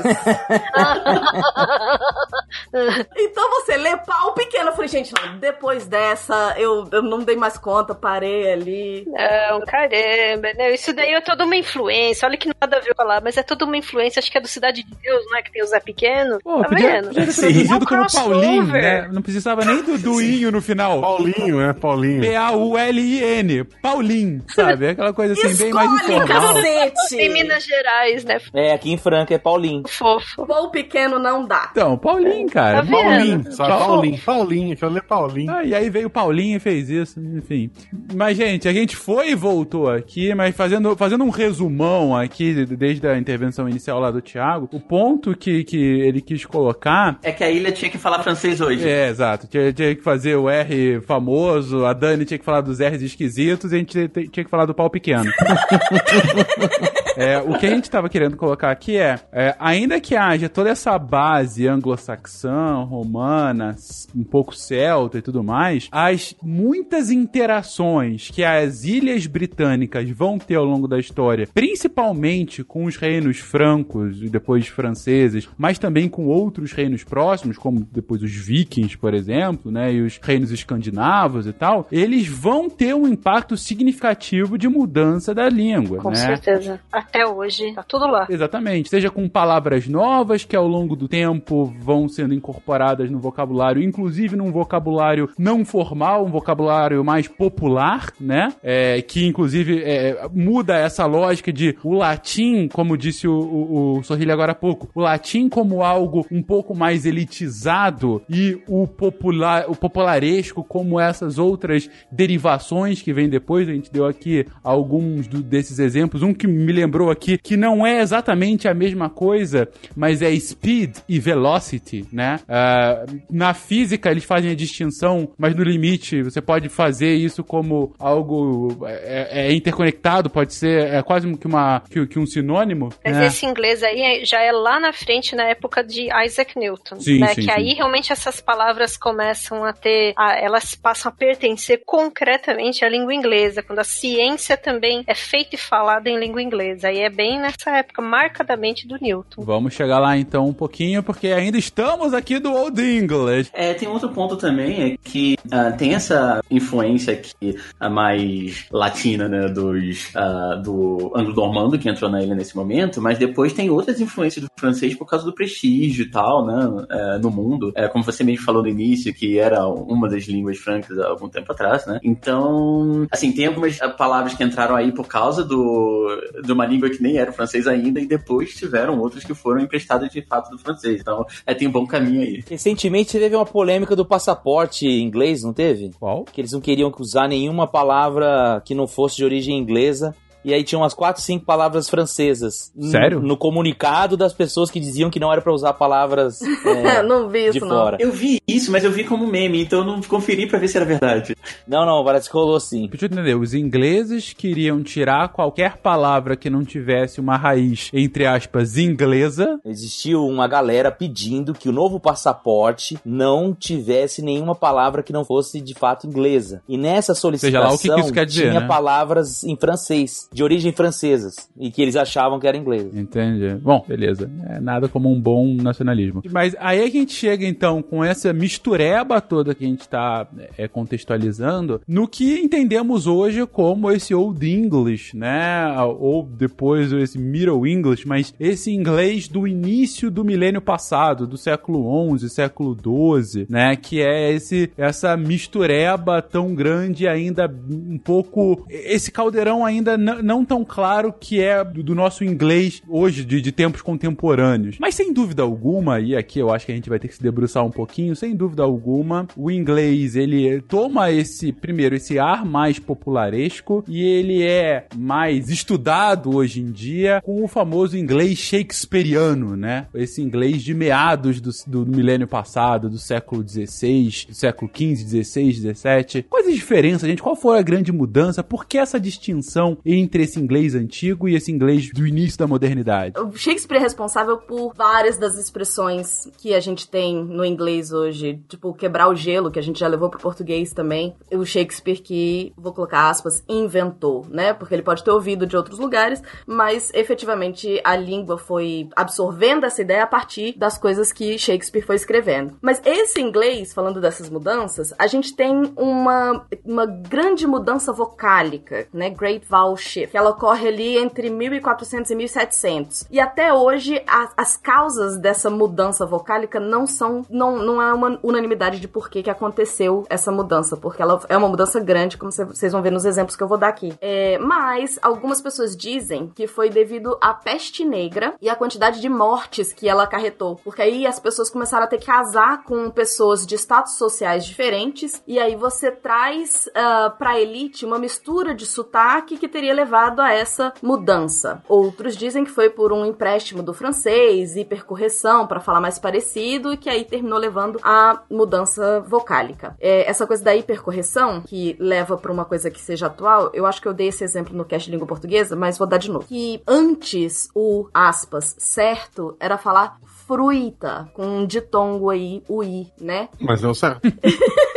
então você lê Paul Pequeno. Eu falei, gente, não, depois dessa, eu, eu não dei mais conta, parei ali.
Não, caramba, né? Isso daí é toda uma influência. Olha que nada a ver falar, mas é toda uma influência. Acho que é do Cidade de Deus, não é? Que tem o Zé Pequeno.
Pô,
tá
podia,
vendo?
podia traduzido
É um
como. Paulinho, né? Não precisava nem do duinho no final.
Paulinho, né? Paulinho.
P-A-U-L-I-N. Paulinho, sabe? Aquela coisa assim, bem mais informal.
cacete!
Em Minas Gerais, né?
É, aqui em Franca é Paulinho.
Fofo.
Paul Pequeno não dá.
Então, Paulinho, cara.
Tá?
Paulinho.
Só Paulinho. Paulinho, que eu ler Paulinho.
Ah, e aí veio o Paulinho e fez isso, enfim. Mas, gente, a gente foi e voltou aqui, mas fazendo, fazendo um resumão aqui, desde a intervenção inicial lá do Thiago, o ponto que, que ele quis colocar
É que a ilha tinha que falar francês hoje.
É, exato. Tinha, tinha que fazer o R famoso, a Dani tinha que falar dos R's esquisitos a gente tinha, que falar do pau pequeno. É, o que a gente estava querendo colocar aqui é, é, ainda que haja toda essa base anglo-saxã, romana, um pouco celta e tudo mais, as muitas interações que as ilhas britânicas vão ter ao longo da história, principalmente com os reinos francos e depois franceses, mas também com outros reinos próximos, como depois os vikings, por exemplo, né, e os reinos escandinavos e tal, eles vão ter um impacto significativo de mudança da língua,
Com
né?
certeza. Até hoje, tá tudo lá.
Exatamente. Seja com palavras novas que ao longo do tempo vão sendo incorporadas no vocabulário, inclusive num vocabulário não formal, um vocabulário mais popular, né? É, que inclusive é, muda essa lógica de o latim, como disse o, o, o Sorrilha agora há pouco, o latim como algo um pouco mais elitizado e o popular, o popularesco como essas outras derivações que vem depois. A gente deu aqui alguns do- desses exemplos. Um que me lembrou aqui que não é exatamente a mesma coisa, mas é speed e velocity, né? Ah, na física eles fazem a distinção, mas no limite você pode fazer isso como algo é, é interconectado, pode ser é quase que uma que, que um sinônimo.
Mas
né?
esse inglês aí é- já é lá na frente, na época de Isaac Newton.
Sim,
né?
sim,
que aí
sim.
realmente essas palavras começam a ter. a- elas passam a pertencer concretamente à língua inglesa, quando a ciência também é feita e falada em língua inglesa. Aí é bem nessa época, marcadamente do Newton.
Vamos chegar lá então um pouquinho, porque ainda estamos aqui do Old English.
É, tem outro ponto também, é que ah, tem essa influência aqui a mais latina, né, dos, ah, do anglo-normando que entrou na ilha nesse momento, mas depois tem outras influências do francês por causa do prestígio e tal, né, é, no mundo. É, como você mesmo falou no início, que era uma das línguas francas há algum tempo atrás, né. Então, assim, tem algumas ah, palavras que entraram aí por causa do, de uma língua que nem era o francês ainda, e depois tiveram outras que foram emprestadas de fato do francês. Então, é, tem um bom caminho aí.
Recentemente teve uma polêmica do passaporte inglês, não teve?
Qual?
Que eles não queriam usar nenhuma palavra que não fosse de origem inglesa. E aí tinha umas quatro, cinco palavras francesas.
Sério?
No comunicado das pessoas que diziam que não era pra usar palavras é,
não vi
de
isso, não.
fora.
Eu vi isso, mas eu vi como meme, então eu não conferi pra ver se era verdade.
Não, não, parece que rolou sim.
Deixa eu entender, os ingleses queriam tirar qualquer palavra que não tivesse uma raiz, entre aspas, inglesa.
Existiu uma galera pedindo que o novo passaporte não tivesse nenhuma palavra que não fosse de fato inglesa. E nessa solicitação
lá o que que isso quer dizer,
tinha
né?
palavras em francês, de origem francesas, e que eles achavam que era inglês.
Entendi. Bom, beleza. É nada como um bom nacionalismo. Mas aí a gente chega, então, com essa mistureba toda que a gente tá é, contextualizando, no que entendemos hoje como esse Old English, né? Ou depois esse Middle English, mas esse inglês do início do milênio passado, do século XI, século XII, né? Que é esse essa mistureba tão grande ainda um pouco esse caldeirão ainda n- não tão claro que é do, do nosso inglês hoje de, de tempos contemporâneos. Mas sem dúvida alguma, e aqui eu acho que a gente vai ter que se debruçar um pouquinho, sem dúvida alguma, o inglês ele toma esse primeiro esse ar mais popularesco e ele é mais estudado hoje em dia com o famoso inglês shakespeariano, né? Esse inglês de meados do, do milênio passado, do século XVI, do século XV, XVI, XVII. Quais as diferenças, gente? Qual foi a grande mudança? Por que essa distinção entre esse inglês antigo e esse inglês do início da modernidade?
O Shakespeare é responsável por várias das expressões que a gente tem no inglês hoje. Tipo, quebrar o gelo, que a gente já levou pro português também. O Shakespeare que, vou colocar aspas, inventou, né? Porque ele pode ter ouvido de outros lugares, mas efetivamente a língua foi absorvendo essa ideia a partir das coisas que Shakespeare foi escrevendo. Mas esse inglês, falando dessas mudanças, a gente tem uma, uma grande mudança vocálica, né? Great Vowel Shift, que ela ocorre ali entre 1400 e 1700. E até hoje, a- as causas dessa mudança vocálica não são, não, não é uma unanimidade de por que aconteceu essa mudança, porque ela é uma mudança grande, como cê- vocês vão ver nos exemplos que eu vou dar aqui. É, mas algumas pessoas dizem que foi devido à peste negra e à quantidade de mortes que ela acarretou, porque aí as pessoas começaram a ter que casar com pessoas de status sociais diferentes, e aí você traz ah, pra elite uma mistura de sotaque que teria levado a essa mudança. Outros dizem que foi por um empréstimo do francês, hipercorreção para falar mais parecido, e que aí terminou levando à mudança vocálica. É, essa coisa da hipercorreção, que leva pra uma coisa que seja atual, eu acho que eu dei esse exemplo no cast de língua portuguesa, mas vou dar de novo. Que antes o aspas certo era falar fruita, com um ditongo aí, o i, né?
Mas deu certo.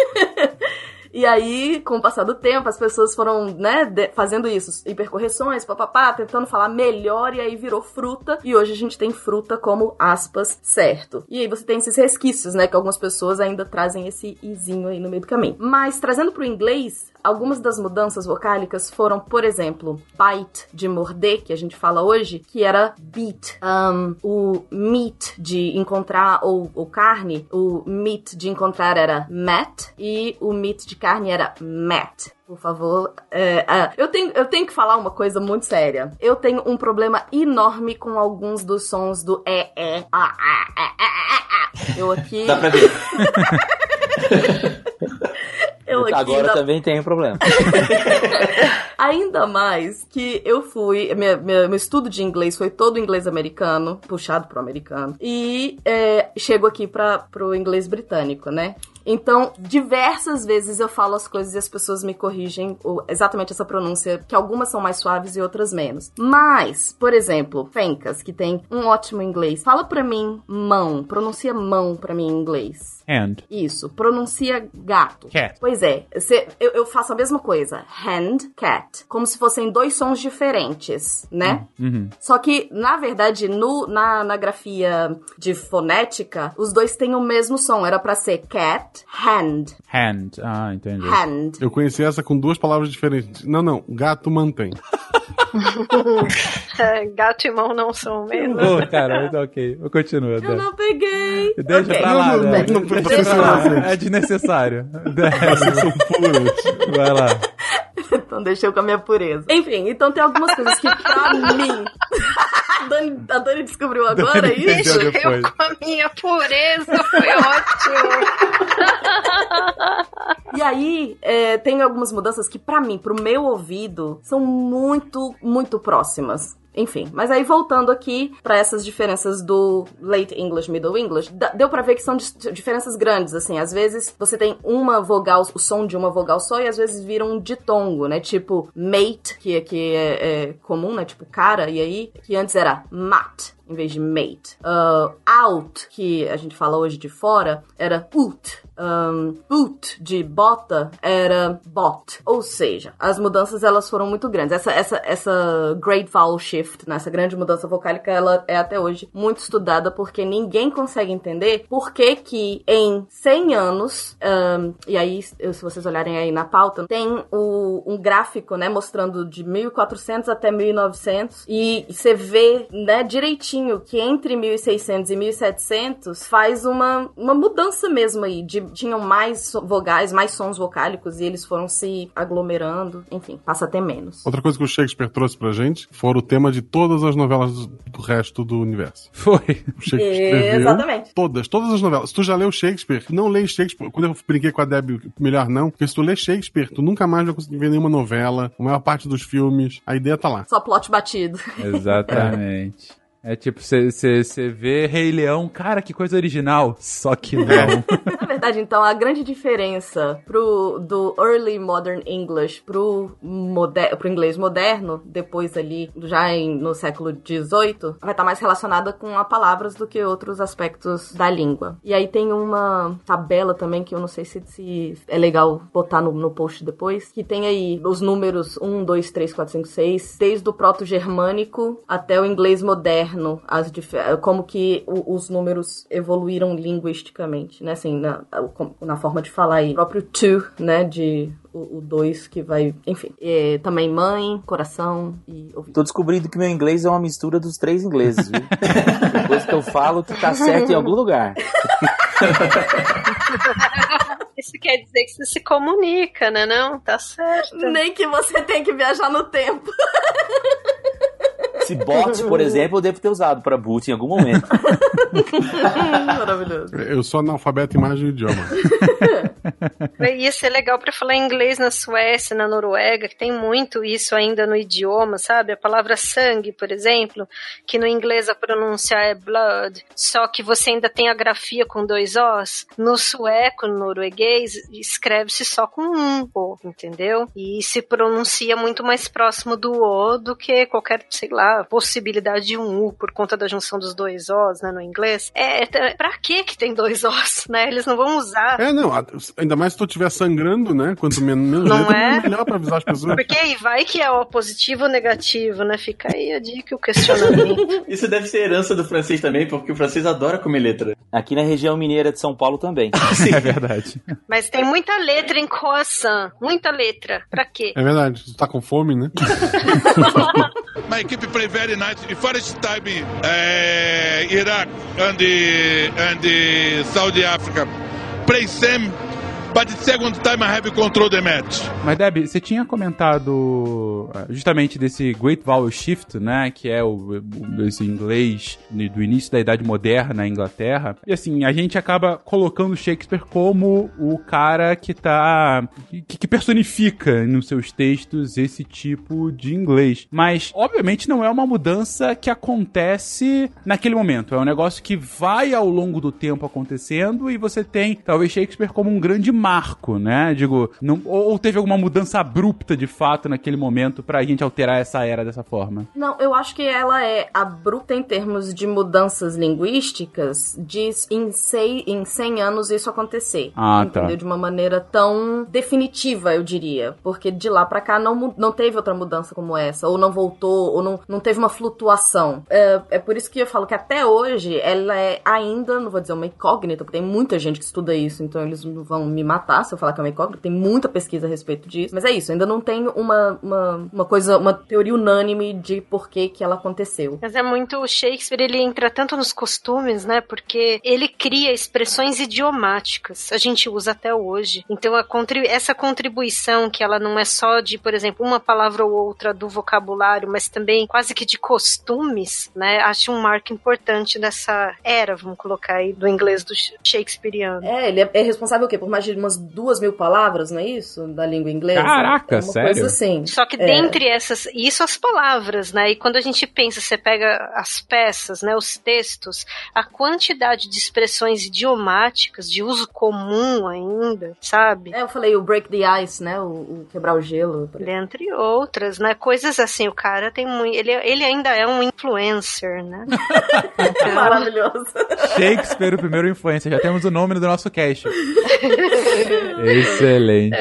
E aí, com o passar do tempo, as pessoas foram, né, fazendo isso, hipercorreções, papapá, tentando falar melhor, e aí virou fruta, e hoje a gente tem fruta como aspas certo. E aí você tem esses resquícios, né, que algumas pessoas ainda trazem esse izinho aí no meio do caminho. Mas, trazendo pro inglês, algumas das mudanças vocálicas foram, por exemplo, bite, de morder, que a gente fala hoje, que era beat. Um, o meat, de encontrar, ou, ou carne, o meat de encontrar era met, e o meat de carne era met. Por favor, é, é, eu, tenho, eu tenho que falar uma coisa muito séria. Eu tenho um problema enorme com alguns dos sons do é, é, a, a, a, a, a. Eu aqui.
Dá pra ver.
Aqui
Agora
não-
também tem um problema.
Ainda mais que eu fui. minha- minha- meu estudo de inglês foi todo inglês americano, puxado pro americano. E é, chego aqui para pro inglês britânico, né? Então, diversas vezes eu falo as coisas e as pessoas me corrigem exatamente essa pronúncia, que algumas são mais suaves e outras menos. Mas, por exemplo, Fencas, que tem um ótimo inglês, fala pra mim mão, pronuncia mão pra mim em inglês.
Hand.
Isso, pronuncia gato.
Cat.
Pois é, cê- eu, eu faço a mesma coisa. Hand, cat. Como se fossem dois sons diferentes, né?
Uhum.
Só que, na verdade, no, na, na grafia de fonética, os dois têm o mesmo som. Era pra ser cat, hand,
Hand. Ah, entendi.
hand.
Eu conheci essa com duas palavras diferentes. Não, não. Gato mantém.
Gato e mão não são mesmo.
Ô, cara, ok. Eu continuo.
Eu não peguei.
Deixa
Ok.
pra lá,
Não, não,
né?
não, não
Deixa
precisa
pra lá.
não, gente.
É desnecessário.
Essas são puras.
Vai lá.
Então deixa eu com a minha pureza. Enfim, então tem algumas coisas que pra mim. a, Dani, a Dani descobriu agora
Dani
isso?
depois.
Eu com a minha pureza, foi ótimo.
E aí, é, tem algumas mudanças que, pra mim, pro meu ouvido, são muito, muito próximas. Enfim, mas aí voltando aqui pra essas diferenças do Late English, Middle English, deu pra ver que são diferenças grandes, assim. Às vezes você tem uma vogal, o som de uma vogal só, e às vezes vira um ditongo, né? Tipo mate, que aqui é, é comum, né? Tipo cara, e aí, que antes era mat em vez de mate. Uh, out, que a gente fala hoje de fora, era ut. Um, boot de bota era bot. Ou seja, as mudanças elas foram muito grandes. Essa, essa, essa great vowel shift, né, essa grande mudança vocálica, ela é até hoje muito estudada porque ninguém consegue entender por que que em 100 anos, um, e aí se vocês olharem aí na pauta, tem o, um gráfico, né, mostrando de 1400 até 1900 e você vê, né, direitinho que entre 1600 e 1700 faz uma, uma mudança mesmo aí, de, tinham mais vogais, mais sons vocálicos e eles foram se aglomerando, enfim, passa até menos.
Outra coisa que o Shakespeare trouxe pra gente foram o tema de todas as novelas do, resto do universo.
Foi.
O Shakespeare
Exatamente.
Todas, todas as novelas. Se tu já leu Shakespeare, não lê Shakespeare. Quando eu brinquei com a Debbie, melhor não, porque se tu lê Shakespeare, tu nunca mais vai conseguir ver nenhuma novela, a maior parte dos filmes, a ideia tá lá.
Só plot batido.
Exatamente. É tipo, você vê Rei Leão, cara, que coisa original. Só que não.
Na verdade, então, a grande diferença pro, do Early Modern English pro, moder, pro inglês moderno, depois ali, já em, no século XVIII, vai estar mais relacionada com a palavras do que outros aspectos da língua. E aí tem uma tabela também, que eu não sei se, se é legal botar no, no post depois, que tem aí os números 1, 2, 3, 4, 5, 6, desde o proto-germânico até o inglês moderno, as dif- como que os números evoluíram linguisticamente, né? Assim, na, na forma de falar aí. O próprio to, né? De o 2 que vai, enfim. É, também mãe, coração e ouvido.
Tô descobrindo que meu inglês é uma mistura dos três ingleses, viu? Depois que eu falo que tá certo em algum lugar.
Isso quer dizer que você se comunica, né? Não, tá certo.
Nem que você tem que viajar no tempo.
Se bot, por exemplo, eu devo ter usado pra boot em algum momento.
Maravilhoso.
Eu sou analfabeto em mais de idioma.
Ia ser legal pra falar inglês na Suécia, na Noruega, que tem muito isso ainda no idioma, sabe? A palavra sangue, por exemplo, que no inglês a pronúncia é blood, só que você ainda tem a grafia com dois Os. No sueco, no norueguês, escreve-se só com um O, entendeu? E se pronuncia muito mais próximo do O do que qualquer, sei lá, possibilidade de um U por conta da junção dos dois Os, né, no inglês. É, é, pra que que tem dois Os, né? Eles não vão usar.
É, não, ainda mais se tu estiver sangrando, né? Quanto menos, menos
Não
letra,
é?
melhor pra avisar as pessoas.
Porque aí vai que é o positivo ou negativo, né? Fica aí a dica e o questionamento.
Isso deve ser herança do francês também, porque o francês adora comer letra.
Aqui na região mineira de São Paulo também.
É verdade.
Mas tem muita letra em croissant. Muita letra. Pra quê?
É verdade, tu tá com fome, né?
My equipe play very nice. The first time uh, Iraq and the, and the Saudi Africa play same, but the second time I have control the match.
Mas, Deb, você tinha comentado ah, justamente desse Great Vowel Shift, né? Que é o, esse inglês do início da Idade Moderna na Inglaterra. E assim, a gente acaba colocando Shakespeare como o cara que tá. que, que personifica nos seus textos esse tipo de inglês. Mas, obviamente, não é uma mudança que acontece naquele momento. É um negócio que vai ao longo do tempo acontecendo e você tem, talvez, Shakespeare como um grande marco, né? Digo, não, ou, teve alguma mudança abrupta de fato naquele momento pra gente alterar essa era dessa forma?
Não, eu acho que ela é abrupta em termos de mudanças linguísticas, de em, sei, em 100 anos isso acontecer.
Ah, tá.
entendeu? De uma maneira tão definitiva, eu diria. Porque de lá pra cá não, não teve outra mudança como essa, ou não voltou, ou não, não teve uma flutuação. É, é por isso que eu falo que até hoje ela é ainda, não vou dizer uma incógnita, porque tem muita gente que estuda isso, então eles não vão me matar se eu falar que é uma incógnita. Tem muita pesquisa a respeito disso. Mas é isso, ainda não tem uma, uma, uma coisa, uma teoria unânime de por que que ela aconteceu.
Mas é muito. O Shakespeare, ele entra tanto nos costumes, né? Porque ele cria expressões idiomáticas. A gente usa até hoje. Então, a contri- essa contribuição, que ela não é só de, por exemplo, uma palavra ou outra do vocabulário, mas também quase que de costumes, né? Acho um marco importante dessa era, vamos colocar aí, do inglês do Shakespeareano.
É, ele é, é responsável o quê? Por mais de umas duas mil palavras, não é isso? Da língua inglesa?
Caraca,
é uma
sério?
coisa assim.
Só que
É.
dentre essas, isso as palavras, né? E quando a gente pensa, você pega as peças, né, os textos, a quantidade de expressões idiomáticas de uso comum ainda, sabe?
É, eu falei o break the ice, né? O, o quebrar o gelo.
Dentre outras, né? Coisas assim, o cara tem muito. Ele, ele ainda é um influencer, né? Então,
Maravilhoso.
Shakespeare, o primeiro influencer. Já temos o nome do nosso cast. Excelente.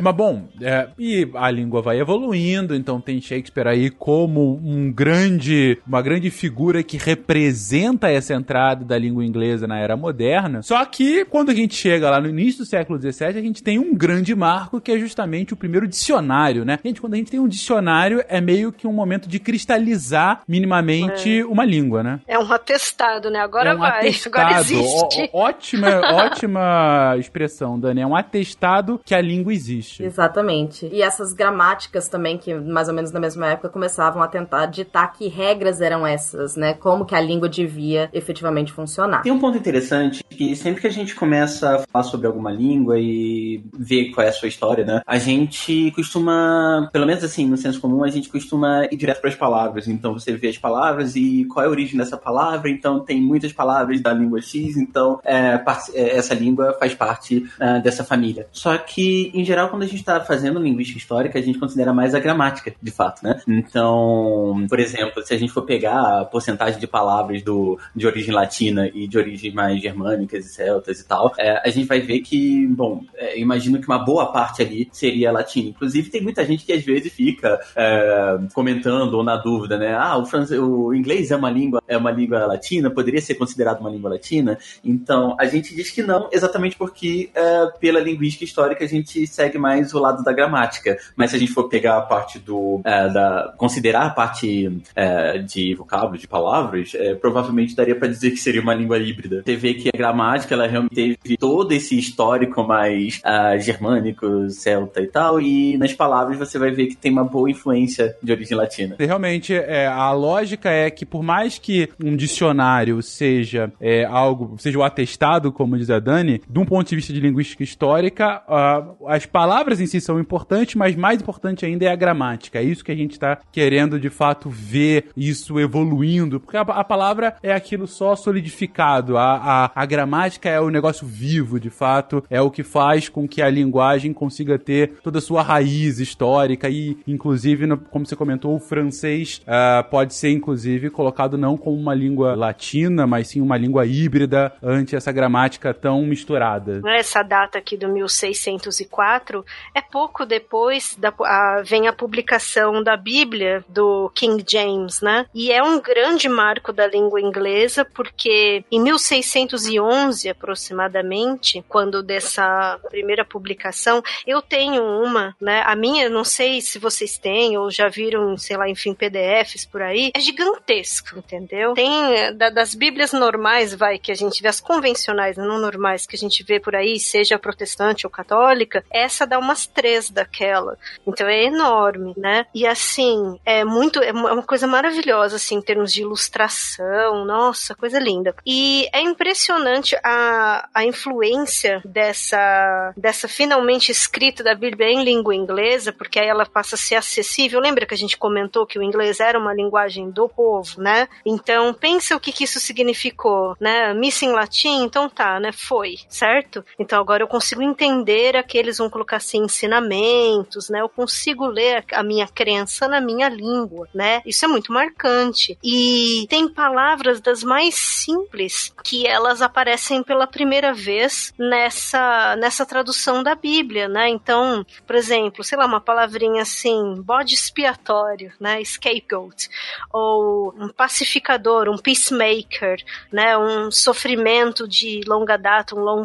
Mas bom, é, e a língua vai evoluindo, então tem Shakespeare aí como um grande, uma grande figura que representa essa entrada da língua inglesa na era moderna. Só que quando a gente chega lá no início do século XVII, a gente tem um grande marco que é justamente o primeiro dicionário, né? Gente, quando a gente tem um dicionário, é meio que um momento de cristalizar minimamente uma língua, né?
é um atestado, né? Agora
é um
vai,
atestado.
agora existe.
Ó- ótima, ótima expressão, Dani. É um atestado que a língua existe.
Exatamente. E essas gramáticas também, que mais ou menos na mesma época começavam a tentar ditar que regras eram essas, né? Como que a língua devia efetivamente funcionar.
Tem um ponto interessante que sempre que a gente começa a falar sobre alguma língua e ver qual é a sua história, né? A gente costuma, pelo menos assim, no senso comum, a gente costuma ir direto para as palavras. Então você vê as palavras e qual é a origem dessa palavra. Então tem muitas palavras da língua X, então é, é, essa língua faz parte ah, dessa família. Só que, em geral, quando a gente está fazendo linguística histórica, a gente considera mais a gramática, de fato, né? Então, por exemplo, se a gente for pegar a porcentagem de palavras do, de origem latina e de origem mais germânicas e celtas e tal, é, a gente vai ver que, bom, é, imagino que uma boa parte ali seria latina. Inclusive, tem muita gente que às vezes fica é, comentando ou na dúvida, né? Ah, o, france- o inglês é uma língua, é uma língua latina, poderia ser considerado uma língua latina. Então, a gente diz que não, exatamente porque é, pela linguística histórica a gente segue mais o lado da gramática. Mas se a gente for pegar a parte do é, da considerar a parte é, de vocábulos, de palavras, é, provavelmente daria para dizer que seria uma língua híbrida. Você vê que a gramática ela realmente teve todo esse histórico mais ah, germânico, celta e tal, e nas palavras você vai ver que tem uma boa influência de origem latina.
Realmente, é, a lógica é que por mais que um dicionário seja é, algo, seja o atestado, como diz a Dani, de um ponto de vista de linguística histórica, ah, as palavras em si são importantes, mas mais importante ainda é a gramática. É isso que a gente está querendo de fato ver isso evoluindo, porque a, a palavra é aquilo só solidificado, a, a, a gramática é o negócio vivo, de fato, é o que faz com que a linguagem consiga ter toda a sua raiz histórica e, inclusive, no- como você comentou, o francês ah, pode ser, inclusive, colocado não como uma língua latina, mas sim uma língua híbrida ante essa gramática tão misturada.
Essa data aqui do 1604 é pouco depois da a- vem a publicação da Bíblia do King James, né? E é um grande marco da língua inglesa porque em 1611 aproximadamente, quando dessa primeira publicação, eu tenho uma, né? A minha, não sei se vocês têm ou já viram, sei lá, enfim, PDFs por aí, é gigantesco, entendeu? Tem eh, da- das Bíblias normais, vai, que a gente vê, as convencionais, não normais, que a gente vê por aí, seja protestante ou católica, essa dá umas três daquela. Então é enorme, né? E assim, é muito, é uma é uma coisa maravilhosa, assim, em termos de ilustração, nossa, coisa linda. E é impressionante a, a influência dessa, dessa finalmente escrita da Bíblia em língua inglesa, porque aí ela passa a ser acessível. Lembra que a gente comentou que o inglês era uma linguagem do povo, né? Então, pensa o que, que isso significou, né? Missa em latim, então tá, né? Foi, certo? Então agora Agora eu consigo entender aqueles, vão colocar assim, ensinamentos, né? Eu consigo ler a minha crença na minha língua, né? Isso é muito marcante. E tem palavras das mais simples que elas aparecem pela primeira vez nessa, nessa tradução da Bíblia, né? Então, por exemplo, sei lá, uma palavrinha assim, bode expiatório, né? Scapegoat. Ou um pacificador, um peacemaker, né? Um sofrimento de longa data, um long,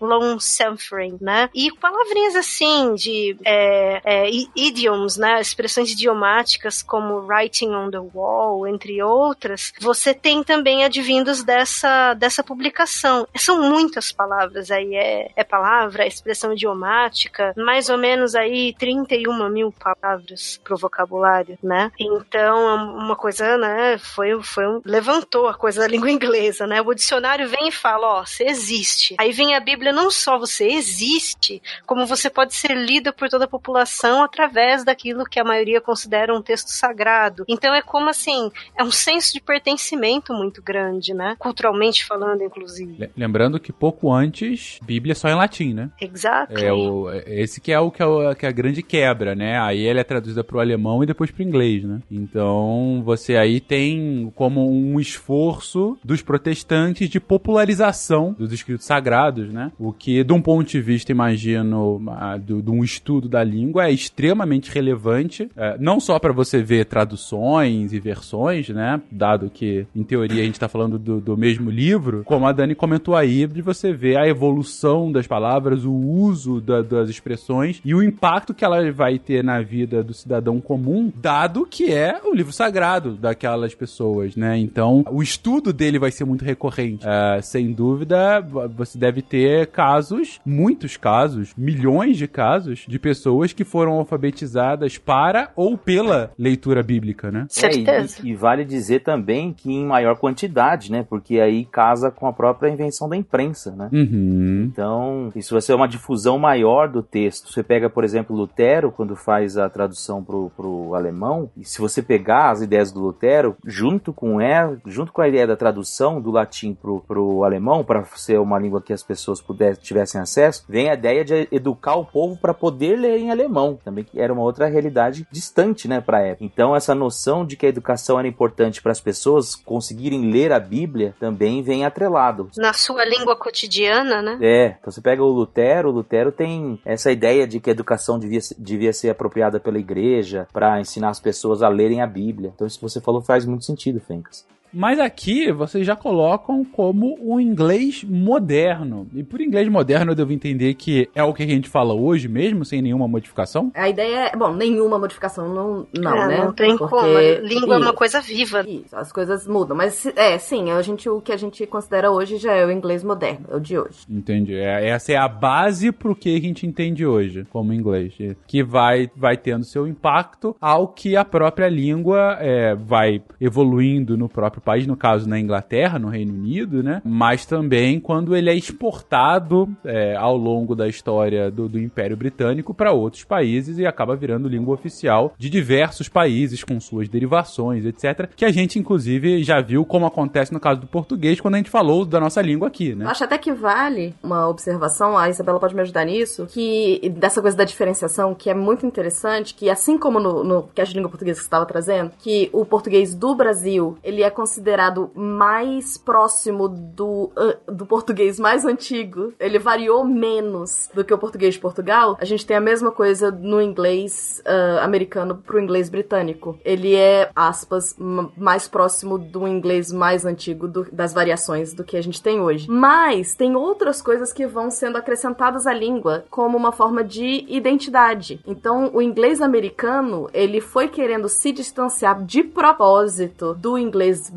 long suffering, né? E palavrinhas assim de é, é, idioms, né? Expressões idiomáticas como writing on the wall, entre outras, você tem também advindos dessa, dessa publicação. São muitas palavras aí, é, é palavra, é expressão idiomática, mais ou menos aí 31 mil palavras pro vocabulário, né? Então, uma coisa, né, foi, foi um, levantou a coisa da língua inglesa, né? O dicionário vem e fala, ó, você existe. Aí vem a Bíblia, não só você existe, como você pode ser lido por toda a população através daquilo que a maioria considera um texto sagrado. Então é como assim, é um senso de pertencimento muito grande, né? Culturalmente falando, inclusive.
Lembrando que pouco antes, Bíblia é só em latim, né?
Exato.
É o, esse que é o que é, o, que é a grande quebra, né? Aí ela é traduzida para o alemão e depois para o inglês, né? Então você aí tem como um esforço dos protestantes de popularização dos escritos sagrados, né? O que, de um ponto de vista, imagino, de um estudo da língua, é extremamente relevante, é, não só para você ver traduções e versões, né? Dado que, em teoria, a gente está falando do, do, mesmo livro, como a Dani comentou aí, de você ver a evolução das palavras, o uso da, das expressões e o impacto que ela vai ter na vida do cidadão comum, dado que é o livro sagrado daquelas pessoas, né? Então, o estudo dele vai ser muito recorrente. É, sem dúvida, você deve ter casos, muitos casos, milhões de casos, de pessoas que foram alfabetizadas para ou pela leitura bíblica, né?
Certeza. É, e, e, vale dizer também que em maior quantidade, né? Porque aí casa com a própria invenção da imprensa, né?
Uhum.
Então, isso vai ser uma difusão maior do texto. Você pega, por exemplo, Lutero, quando faz a tradução pro, pro alemão, e se você pegar as ideias do Lutero, junto com ela, junto com a ideia da tradução do latim pro, pro alemão, para ser uma língua que as pessoas pudessem, tivessem acesso, vem a ideia de educar o povo para poder ler em alemão, também que era uma outra realidade distante, né, para época. Então essa noção de que a educação era importante para as pessoas conseguirem ler a Bíblia também vem atrelado.
Na sua língua cotidiana, né?
É, então você pega o Lutero, o Lutero tem essa ideia de que a educação devia, devia ser apropriada pela igreja para ensinar as pessoas a lerem a Bíblia. Então isso que você falou faz muito sentido, Fencas.
Mas aqui vocês já colocam como o inglês moderno. E por inglês moderno eu devo entender que é o que a gente fala hoje mesmo, sem nenhuma modificação?
A ideia é, bom, nenhuma modificação não, não é, né?
Não tem Porque... como. Língua isso, é uma coisa viva.
Isso, as coisas mudam. Mas é, sim, a gente, o que a gente considera hoje já é o inglês moderno, é o de hoje.
Entendi. É, essa é a base pro que a gente entende hoje como inglês. Que vai, vai tendo seu impacto ao que a própria língua é, vai evoluindo no próprio próprio país, no caso na Inglaterra, no Reino Unido, né? Mas também quando ele é exportado é, ao longo da história do, do Império Britânico para outros países e acaba virando língua oficial de diversos países com suas derivações, etc. Que a gente, inclusive, já viu como acontece no caso do português quando a gente falou da nossa língua aqui, né?
Acho até que vale uma observação, a Isabela pode me ajudar nisso, que dessa coisa da diferenciação, que é muito interessante, que assim como no, no que a língua portuguesa que você estava trazendo, que o português do Brasil, ele é considerado mais próximo do, uh, do português mais antigo, ele variou menos do que o português de Portugal, a gente tem a mesma coisa no inglês uh, americano pro inglês britânico. Ele é, aspas, mais próximo do inglês mais antigo do, das variações do que a gente tem hoje. Mas tem outras coisas que vão sendo acrescentadas à língua como uma forma de identidade. Então, o inglês americano, ele foi querendo se distanciar de propósito do inglês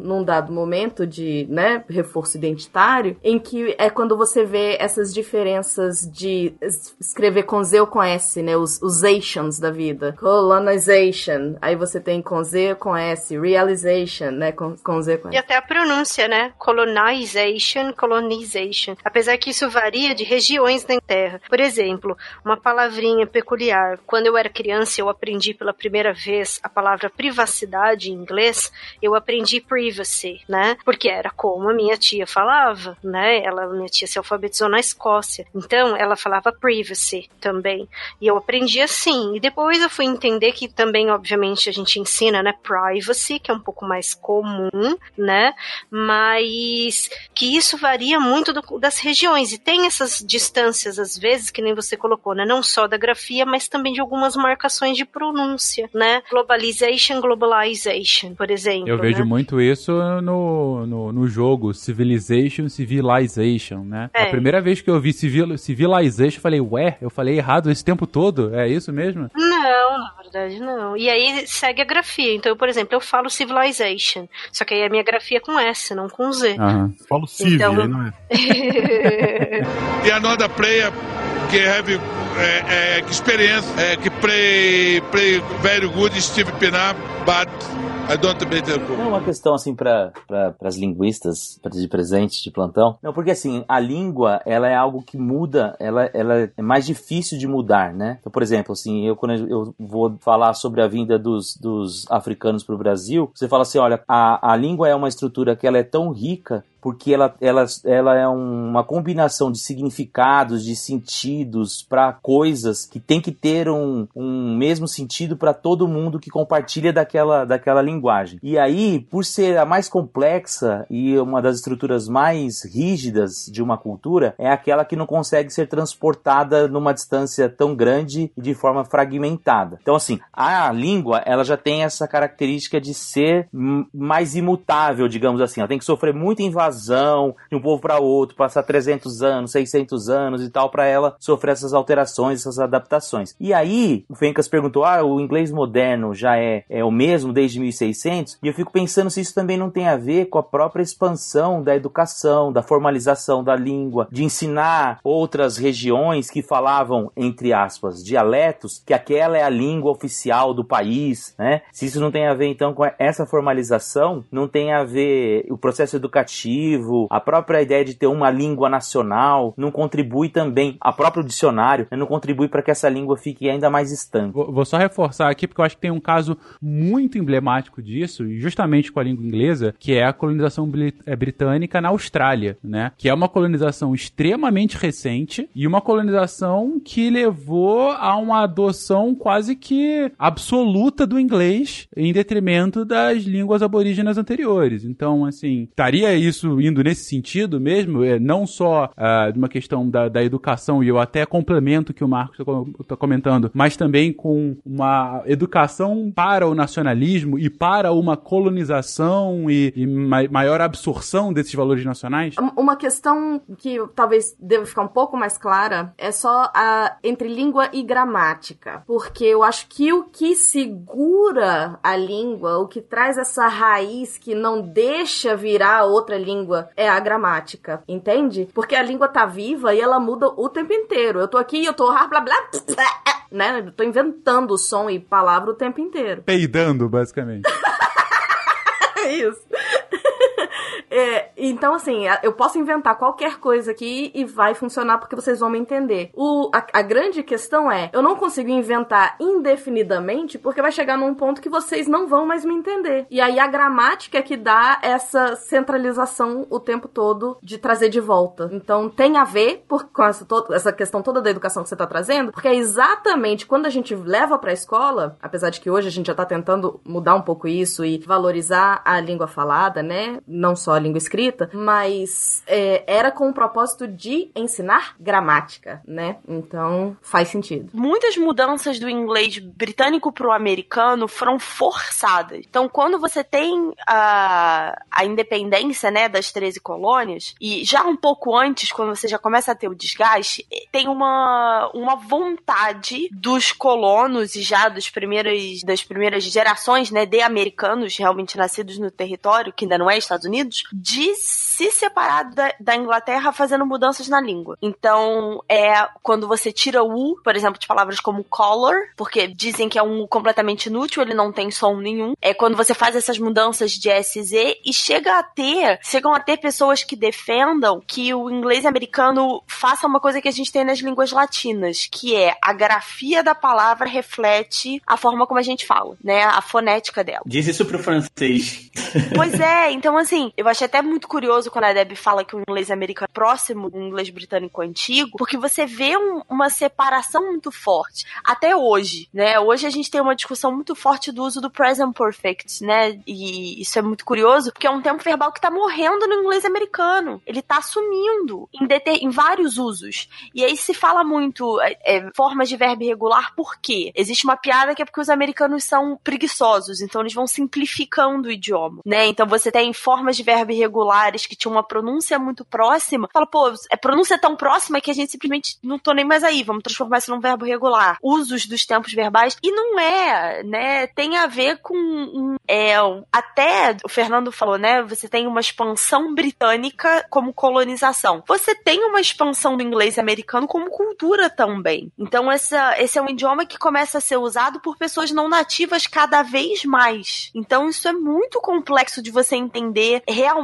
num dado momento de, né, reforço identitário, em que é quando você vê essas diferenças de escrever com Z ou com S, né, os, os Asians da vida. Colonization, aí você tem com Z ou com S, realization, né, com, com Z com S.
E até a pronúncia, né, colonization, colonization. Apesar que isso varia de regiões da Terra. Por exemplo, uma palavrinha peculiar. Quando eu era criança, eu aprendi pela primeira vez a palavra privacidade em inglês eu aprendi privacy, né? Porque era como a minha tia falava, né? Ela, minha tia se alfabetizou na Escócia. Então, ela falava privacy também. E eu aprendi assim. E depois eu fui entender que também, obviamente, a gente ensina, né? Privacy, que é um pouco mais comum, né? Mas que isso varia muito do- das regiões. E tem essas distâncias, às vezes, que nem você colocou, né? Não só da grafia, mas também de algumas marcações de pronúncia, né? Globalization, globalization, por exemplo.
Eu vejo
né?
muito isso no, no, no jogo Civilization, Civilization, né?
É.
A primeira vez que eu vi civil, Civilization, eu falei, ué, eu falei errado esse tempo todo? É isso mesmo?
Não, na verdade não. E aí segue a grafia. Então, eu, por exemplo, eu falo civilization. Só que aí a minha grafia é com S, não com Z.
Aham.
Falo Civi,
Então-
aí não é.
E another player que have uh, uh, experience uh, que play play very good Steve Pinar, but I don't beat the
Não é uma questão assim para as linguistas pra- de presente de plantão. Não, porque assim, a língua, ela é algo que muda, ela, ela é mais difícil de mudar, né? Então, por exemplo, assim, eu quando eu vou falar sobre a vinda dos, dos africanos para o Brasil, você fala assim, olha, a, a língua é uma estrutura que ela é tão rica porque ela, ela, ela é um- uma combinação de significados, de sentidos para coisas que tem que ter um, um mesmo sentido para todo mundo que compartilha daquela, daquela linguagem. E aí, por ser a mais complexa e uma das estruturas mais rígidas de uma cultura, é aquela que não consegue ser transportada numa distância tão grande e de forma fragmentada. Então, assim, a língua, ela já tem essa característica de ser mais imutável, digamos assim. Ela tem que sofrer muita invasão de um povo para outro, passar 300 anos, 600 anos e tal, para ela sofrer essas alterações, essas adaptações. E aí, o Fencas perguntou: ah, o inglês moderno já é, é o mesmo desde 1600? E eu fico pensando se isso também não tem a ver com a própria expansão da educação, da formalização da língua, de ensinar outras regiões que falavam, entre aspas, dialetos, que aquela é a língua oficial do país, né? Se isso não tem a ver, então, com essa formalização, não tem a ver o processo educativo, a própria ideia de ter uma língua nacional, não contribui também, a próprio dicionário, né, não contribui para que essa língua fique ainda mais estanque.
Vou, vou só reforçar aqui, porque eu acho que tem um caso muito emblemático disso, justamente com a língua inglesa, que é a colonização eh, britânica na Austrália, né? Que é uma colonização extremamente recente e uma colonização que levou a uma adoção quase que absoluta do inglês em detrimento das línguas aborígenas anteriores. Então, assim, estaria isso indo nesse sentido mesmo, é, não só ah, de uma questão da, da educação, e eu até complemento o que o Marcos está comentando, mas também com uma educação para o nacionalismo e para uma colonização e, e ma- maior absorção desses valores nacionais?
Uma questão que talvez deva ficar um pouco mais clara é só a entre língua e gramática. Porque eu acho que o que segura a língua, o que traz essa raiz que não deixa virar outra língua é a gramática, entende? Porque a língua tá viva e ela muda o tempo inteiro. Eu tô aqui, eu tô blá blá blá, né? Eu tô inventando som e palavra o tempo inteiro.
Peidando, basicamente.
É isso. É, então, assim, eu posso inventar qualquer coisa aqui e vai funcionar porque vocês vão me entender. O, a, a grande questão é, eu não consigo inventar indefinidamente porque vai chegar num ponto que vocês não vão mais me entender. E aí a gramática é que dá essa centralização o tempo todo de trazer de volta. Então tem a ver por, com essa, to- essa questão toda da educação que você tá trazendo, porque é exatamente quando a gente leva pra escola, apesar de que hoje a gente já tá tentando mudar um pouco isso e valorizar a língua falada, né? Não só a língua escrita, mas é, era com o propósito de ensinar gramática, né? Então faz sentido.
Muitas mudanças do inglês britânico pro americano foram forçadas. Então, quando você tem a, a independência, né, das 13 colônias, e já um pouco antes, quando você já começa a ter o desgaste, tem uma, uma vontade dos colonos e já dos primeiros, das primeiras gerações, né, de americanos realmente nascidos no território, que ainda não é Estados Unidos, de se separar da, da Inglaterra fazendo mudanças na língua. Então, é quando você tira o U, por exemplo, de palavras como color, porque dizem que é um U completamente inútil, ele não tem som nenhum. É quando você faz essas mudanças de SZ e chega a ter, chegam a ter pessoas que defendam que o inglês americano faça uma coisa que a gente tem nas línguas latinas, que é a grafia da palavra reflete a forma como a gente fala, né? A fonética dela.
Diz isso pro francês.
Pois é, então assim, eu achei até muito curioso quando a Deb fala que o inglês americano é próximo do inglês britânico antigo, porque você vê um- uma separação muito forte. Até hoje, né? Hoje a gente tem uma discussão muito forte do uso do present perfect, né? E isso é muito curioso, porque é um tempo verbal que tá morrendo no inglês americano. Ele tá sumindo em, deter- em vários usos. E aí se fala muito é, é, formas de verbo irregular, por quê? Existe uma piada que é porque os americanos são preguiçosos, então eles vão simplificando o idioma, né? Então você tem formas de verbo irregulares que tinham uma pronúncia muito próxima. Fala, pô, a pronúncia é tão próxima que a gente simplesmente não tô nem mais aí, vamos transformar isso num verbo regular. Usos dos tempos verbais. E não é, né? Tem a ver com. é, até o Fernando falou, né? Você tem uma expansão britânica como colonização. Você tem uma expansão do inglês americano como cultura também. Então, essa, esse é um idioma que começa a ser usado por pessoas não nativas cada vez mais. Então, isso é muito complexo de você entender realmente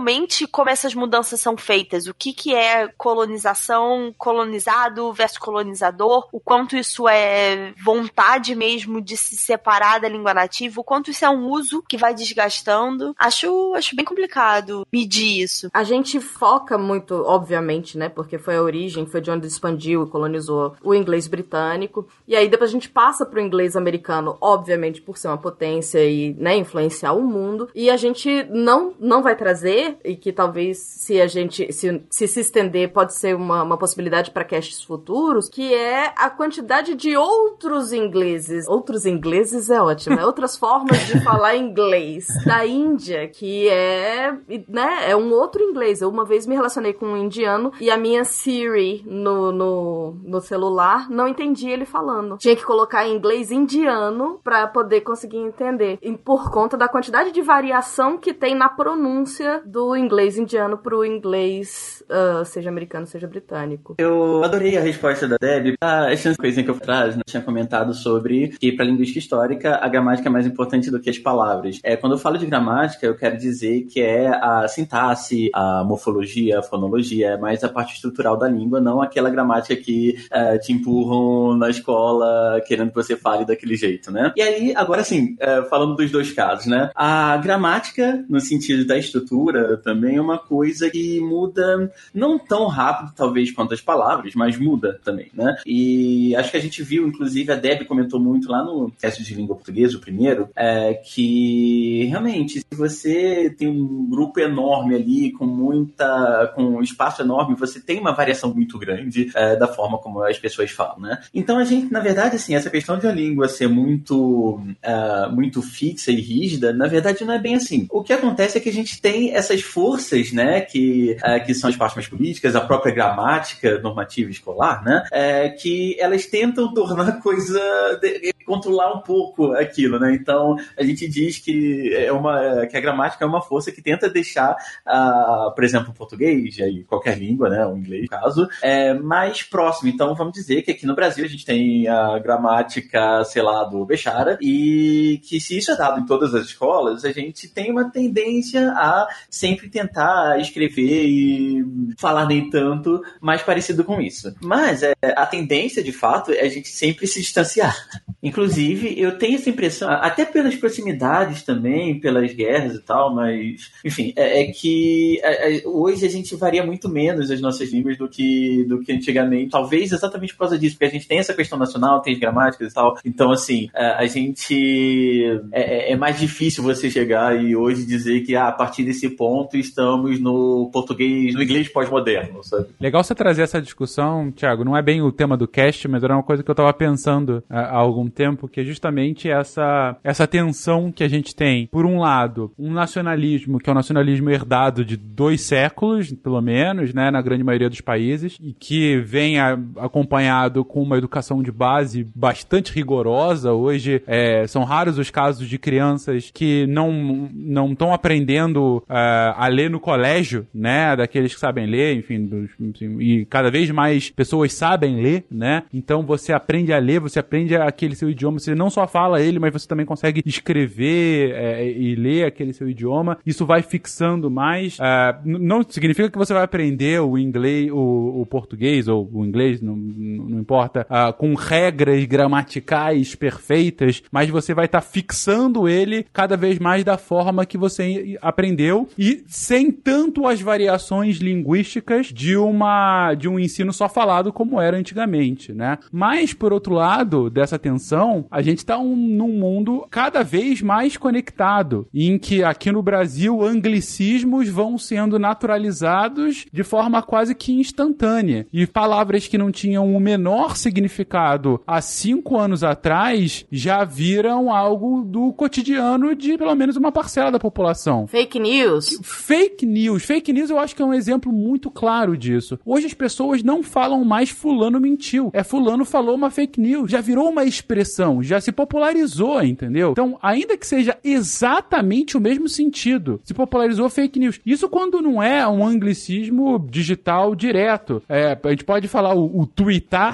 como essas mudanças são feitas. O que, que é colonização, colonizado versus colonizador, o quanto isso é vontade mesmo de se separar da língua nativa, o quanto isso é um uso que vai desgastando. Acho, acho bem complicado medir isso.
A gente foca muito, obviamente, né? Porque foi a origem, foi de onde expandiu e colonizou o inglês britânico. E aí depois a gente passa pro inglês americano, obviamente, por ser uma potência e, né, influenciar o mundo. E a gente não, não vai trazer, e que talvez se a gente se se, se estender pode ser uma, uma possibilidade para casts futuros, que é a quantidade de outros ingleses. Outros ingleses é ótimo, é outras formas de falar inglês da Índia, que é, né, é um outro inglês. Eu uma vez me relacionei com um indiano e a minha Siri no, no, no celular não entendia ele falando. Tinha que colocar em inglês indiano para poder conseguir entender. E por conta da quantidade de variação que tem na pronúncia do inglês indiano pro inglês, ah, seja americano, seja britânico.
Eu adorei a resposta da Deb. Ah, essa coisinha que eu atrás, né, tinha comentado sobre que para linguística histórica a gramática é mais importante do que as palavras. É, quando eu falo de gramática, eu quero dizer que é a sintaxe, a morfologia, a fonologia, é mais a parte estrutural da língua, não aquela gramática que eh, te empurram na escola querendo que você fale daquele jeito, né? E aí, agora sim, eh, falando dos dois casos, né? A gramática, no sentido da estrutura, também é uma coisa que muda não tão rápido, talvez, quanto as palavras, mas muda também, né? E acho que a gente viu, inclusive, a Deb comentou muito lá no teste de língua portuguesa, o primeiro, é, que realmente, se você tem um grupo enorme ali, com muita. com um espaço enorme, você tem uma variação muito grande é, da forma como as pessoas falam, né? Então a gente, na verdade, assim, essa questão de a língua ser muito, é, muito fixa e rígida, na verdade, não é bem assim. O que acontece é que a gente tem essas forças, né, que, é, que são as partes políticas, a própria gramática normativa escolar, né, é, que elas tentam tornar a coisa. de- controlar um pouco aquilo, né? Então a gente diz que é uma que a gramática é uma força que tenta deixar, ah, por exemplo, o português e qualquer língua, né, o inglês, no caso, é mais próximo. Então vamos dizer que aqui no Brasil a gente tem a gramática, sei lá, do Bechara e que se isso é dado em todas as escolas, a gente tem uma tendência a sempre tentar escrever e falar nem tanto mais parecido com isso. Mas é, a tendência, de fato, é a gente sempre se distanciar. Inclusive, eu tenho essa impressão, até pelas proximidades também, pelas guerras e tal, mas, enfim, é, é que é, é, hoje a gente varia muito menos as nossas línguas do que, do que antigamente. Talvez exatamente por causa disso, porque a gente tem essa questão nacional, tem as gramáticas e tal. Então, assim, é, a gente. É, é- é mais difícil você chegar e hoje dizer que ah, a partir desse ponto estamos no português, no inglês pós-moderno, sabe?
Legal você trazer essa discussão, Thiago. Não é bem o tema do cast, mas era uma coisa que eu tava pensando ah, há algum tempo, que é justamente essa, essa tensão que a gente tem. Por um lado, um nacionalismo, que é um nacionalismo herdado de dois séculos, pelo menos, né, na grande maioria dos países, e que vem a- acompanhado com uma educação de base bastante rigorosa. Hoje, é, são raros os casos de crianças que não não estão aprendendo ah, a ler no colégio, né, daqueles que sabem ler, enfim, e cada vez mais pessoas sabem ler, né? Então você aprende a ler, você aprende aquele seu idioma. Você não só fala ele, mas você também consegue escrever é, e ler aquele seu idioma. Isso vai fixando mais. É, não significa que você vai aprender o inglês, o, o português ou o inglês, não, não importa, ah, com regras gramaticais perfeitas, mas você vai estar fixando ele cada vez mais da forma que você aprendeu e sem tanto as variações linguísticas de uma de um ensino só falado como era antigamente, né? Mas por outro lado dessa tensão, a gente está um, num mundo cada vez mais conectado, em que aqui no Brasil anglicismos vão sendo naturalizados de forma quase que instantânea e palavras que não tinham o menor significado há cinco anos atrás já viram algo do cotidiano de pelo menos uma parcela da população.
Fake news.
Fake news. Fake news eu acho que é um exemplo muito claro disso. Hoje as pessoas não falam mais fulano mentiu. É fulano falou uma fake news. Já virou uma expressão, já se popularizou, entendeu? Então, ainda que seja exatamente o mesmo sentido, se popularizou fake news. Isso quando não é um anglicismo digital direto. É, a gente pode falar o, o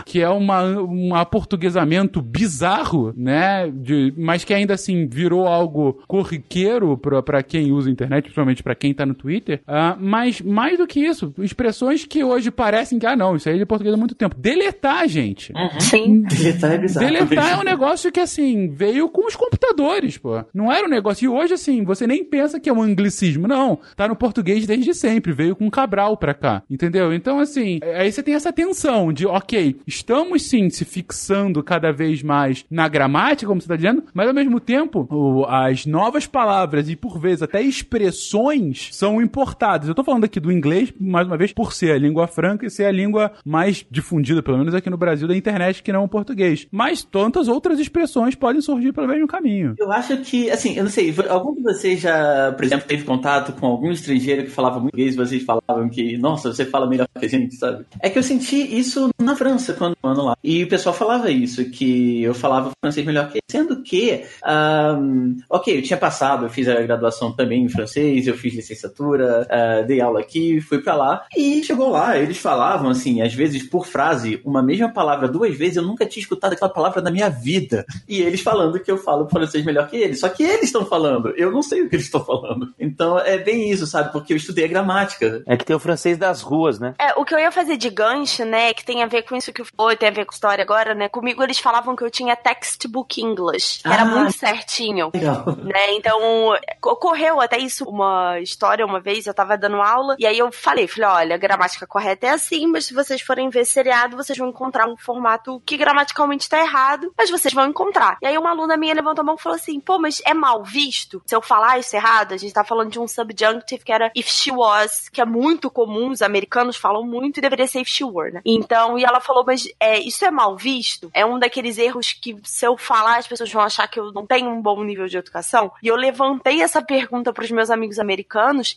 que é uma, um aportuguesamento bizarro, né? De, mas que ainda assim virou algo corriqueiro pra quem usa internet, principalmente pra quem tá no Twitter. Ah, mas mais do que isso, expressões que hoje parecem que, ah, não, isso aí é de português há muito tempo. Deletar, gente.
Sim.
Deletar é bizarro.
Deletar é um negócio que, assim, veio com os computadores, pô. Não era um negócio. E hoje, assim, você nem pensa que é um anglicismo. Não. Tá no português desde sempre. Veio com Cabral pra cá. Entendeu? Então, assim, aí você tem essa tensão de, ok, estamos sim se fixando cada vez mais na gramática, como você tá dizendo, mas ao mesmo tempo, as novas palavras e, por vezes, até expressões são importadas. Eu tô falando aqui do inglês, mais uma vez, por ser a língua franca e ser a língua mais difundida, pelo menos aqui no Brasil, da internet, que não o português. Mas tantas outras expressões podem surgir pelo mesmo caminho.
Eu acho que, assim, eu não sei, algum de vocês já, por exemplo, teve contato com algum estrangeiro que falava muito inglês e vocês falavam que, nossa, você fala melhor que a gente, sabe? É que eu senti isso na França quando eu ando lá. E o pessoal falava isso, que eu falava francês melhor que ele. Sendo que, ahm, ok, eu tinha passado, eu fiz a graduação também em francês, eu fiz licenciatura, ah, dei aula aqui, fui pra lá. E chegou lá, eles falavam, assim, às vezes por frase, uma mesma palavra duas vezes, eu nunca tinha escutado aquela palavra na minha vida. E eles falando que eu falo francês melhor que eles. Só que eles estão falando, eu não sei o que eles estão falando. Então é bem isso, sabe? Porque eu estudei a gramática.
É que tem o francês das ruas, né?
É, o que eu ia fazer de gancho, né, que tem a ver com isso que foi, tem a ver com história agora, né? Comigo eles falavam que eu tinha textbook English, que era
Ah.
muito certinho.
Legal.
Né? Então, ocorreu até isso uma história uma vez, eu tava dando aula, e aí eu falei, falei, olha, gramática correta é assim, mas se vocês forem ver seriado, vocês vão encontrar um formato que gramaticalmente tá errado, mas vocês vão encontrar. E aí uma aluna minha levantou a mão e falou assim, pô, mas é mal visto se eu falar isso errado? A gente tá falando de um subjunctive que era if she was, que é muito comum, os americanos falam muito, e deveria ser if she were, né? Então, e ela falou, mas é, isso é mal visto? É um daqueles erros que se eu falar, as pessoas vão achar que eu não tenho um bom nível de educação? E eu levantei essa pergunta pros meus amigos americanos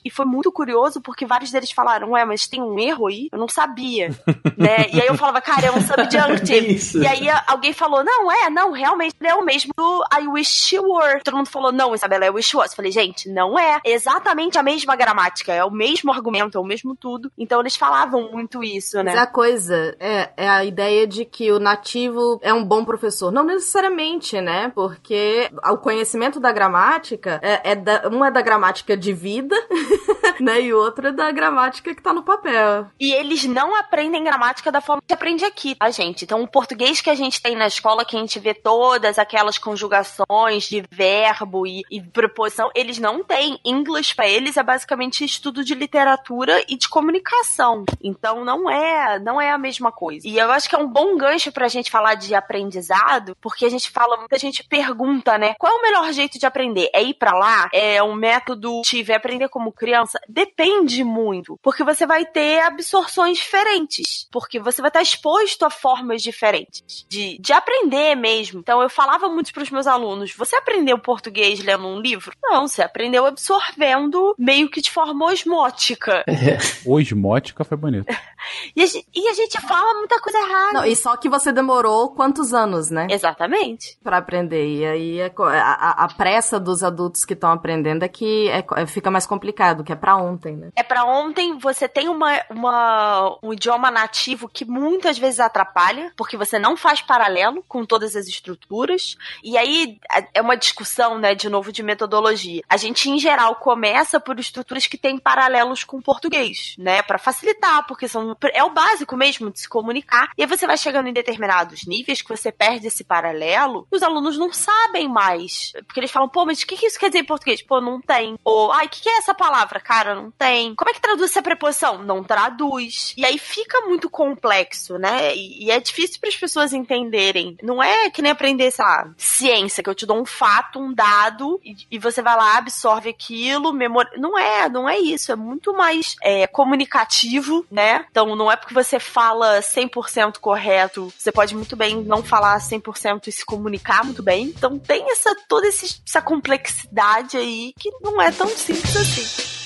e foi muito curioso porque vários deles falaram, ué, mas tem um erro aí? Eu não sabia, né? E aí eu falava, cara, é um subjunctive.
Isso.
E aí alguém falou, não, é, não, realmente é o mesmo do I wish you were. Todo mundo falou, não, Isabela, é wish you was. Eu falei, gente, não é. Exatamente a mesma gramática, é o mesmo argumento, é o mesmo tudo. Então eles falavam muito isso,
Mas
né?
a coisa é, é a ideia de que o nativo é um bom professor. Não necessariamente, né? Porque o conhecimento da gramática é, é da, um é da gramática de vida, né? E o outro é da gramática que tá no papel.
E eles não aprendem gramática da forma que aprende aqui, tá, gente? Então, o português que a gente tem na escola, que a gente vê todas aquelas conjugações de verbo e, e preposição, eles não têm. English pra eles é basicamente estudo de literatura e de comunicação. Então, não é, não é a mesma coisa. E eu acho que é um bom gancho pra gente falar de aprendizado, porque a gente fala, muita gente pergunta, né? Qual é o melhor jeito de aprender? É ir pra lá? É um método tive aprender como criança? Depende muito, porque você vai ter absorções diferentes, porque você vai estar exposto a formas diferentes de, de aprender mesmo. Então eu falava muito pros meus alunos: você aprendeu português lendo um livro? Não, você aprendeu absorvendo meio que de forma osmótica.
Osmótica foi bonito.
E a, gente, e a gente fala muita coisa errada.
Não, e só que você demorou quantos anos, né?
Exatamente.
Pra aprender. E aí é a, a- a pressa dos adultos que estão aprendendo é que é é- fica mais complicado, que é pra ontem, né?
É pra ontem, você tem uma, uma- um idioma nativo que muitas vezes atrapalha, porque você não faz paralelo com todas as estruturas. E aí é- uma discussão, né, de novo, de metodologia. A gente, em geral, começa por estruturas que têm paralelos com o português, né? Pra facilitar, porque são, é o básico mesmo de se comunicar. E aí você vai chegando em determinados níveis que você perde esse paralelo, e os alunos não sabem mais. Porque eles falam, pô, mas o que, que isso quer dizer em português? Pô, não tem. Ou, ai, o que, que é essa palavra? Cara, não tem. Como é que traduz essa preposição? Não traduz. E aí fica muito complexo, né? E, e é difícil para as pessoas entenderem. Não é que nem aprender, sei lá, ciência, que eu te dou um fato, um dado, e, e você vai lá, absorve aquilo, memória. Não é, não é isso. É muito mais é, comunicativo, né? Então não é porque você fala 100% correto, você pode muito bem não falar 100% e se comunicar muito bem. Então tem essa toda essa complexidade aí que não é tão simples assim.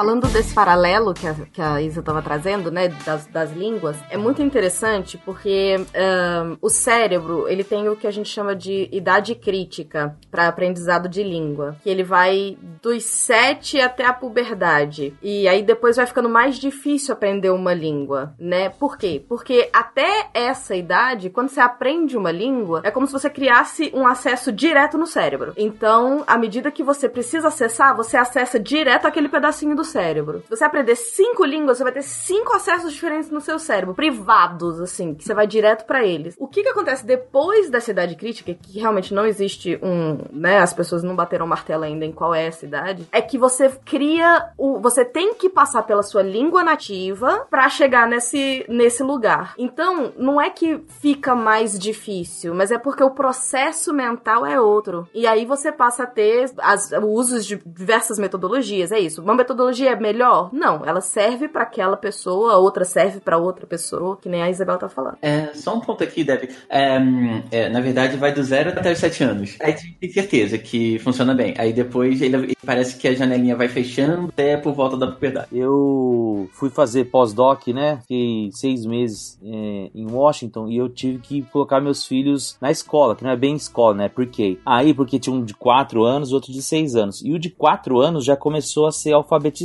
Falando desse paralelo que a, que a Isa estava trazendo, né, das, das línguas, é muito interessante porque ahn, o cérebro, ele tem o que a gente chama de idade crítica para aprendizado de língua, que ele vai dos 7 até a puberdade. E aí depois vai ficando mais difícil aprender uma língua, né? Por quê? Porque até essa idade, quando você aprende uma língua, é como se você criasse um acesso direto no cérebro. Então, à medida que você precisa acessar, você acessa direto aquele pedacinho do cérebro. Se você aprender cinco línguas, você vai ter cinco acessos diferentes no seu cérebro, privados, assim, que você vai direto pra eles. O que que acontece depois dessa idade crítica, que realmente não existe um, né, as pessoas não bateram martelo ainda em qual é essa idade, é que você cria o, você tem que passar pela sua língua nativa pra chegar nesse, nesse lugar. Então, não é que fica mais difícil, mas é porque o processo mental é outro. E aí você passa a ter as, o uso de diversas metodologias, é isso. Uma metodologia é melhor? Não, ela serve pra aquela pessoa, a outra serve pra outra pessoa, que nem a Isabel tá falando.
É, só um ponto aqui, Deb. É, hum, é, na verdade, vai do zero até os sete anos. Aí você tem certeza que funciona bem. Aí depois ele, ele parece que a janelinha vai fechando até por volta da puberdade.
Eu fui fazer pós-doc, né? Fiquei seis meses é, em Washington e eu tive que colocar meus filhos na escola, que não é bem escola, né? Por quê? Aí, porque tinha um de quatro anos, outro de seis anos. E o de quatro anos já começou a ser alfabetizado,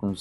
com-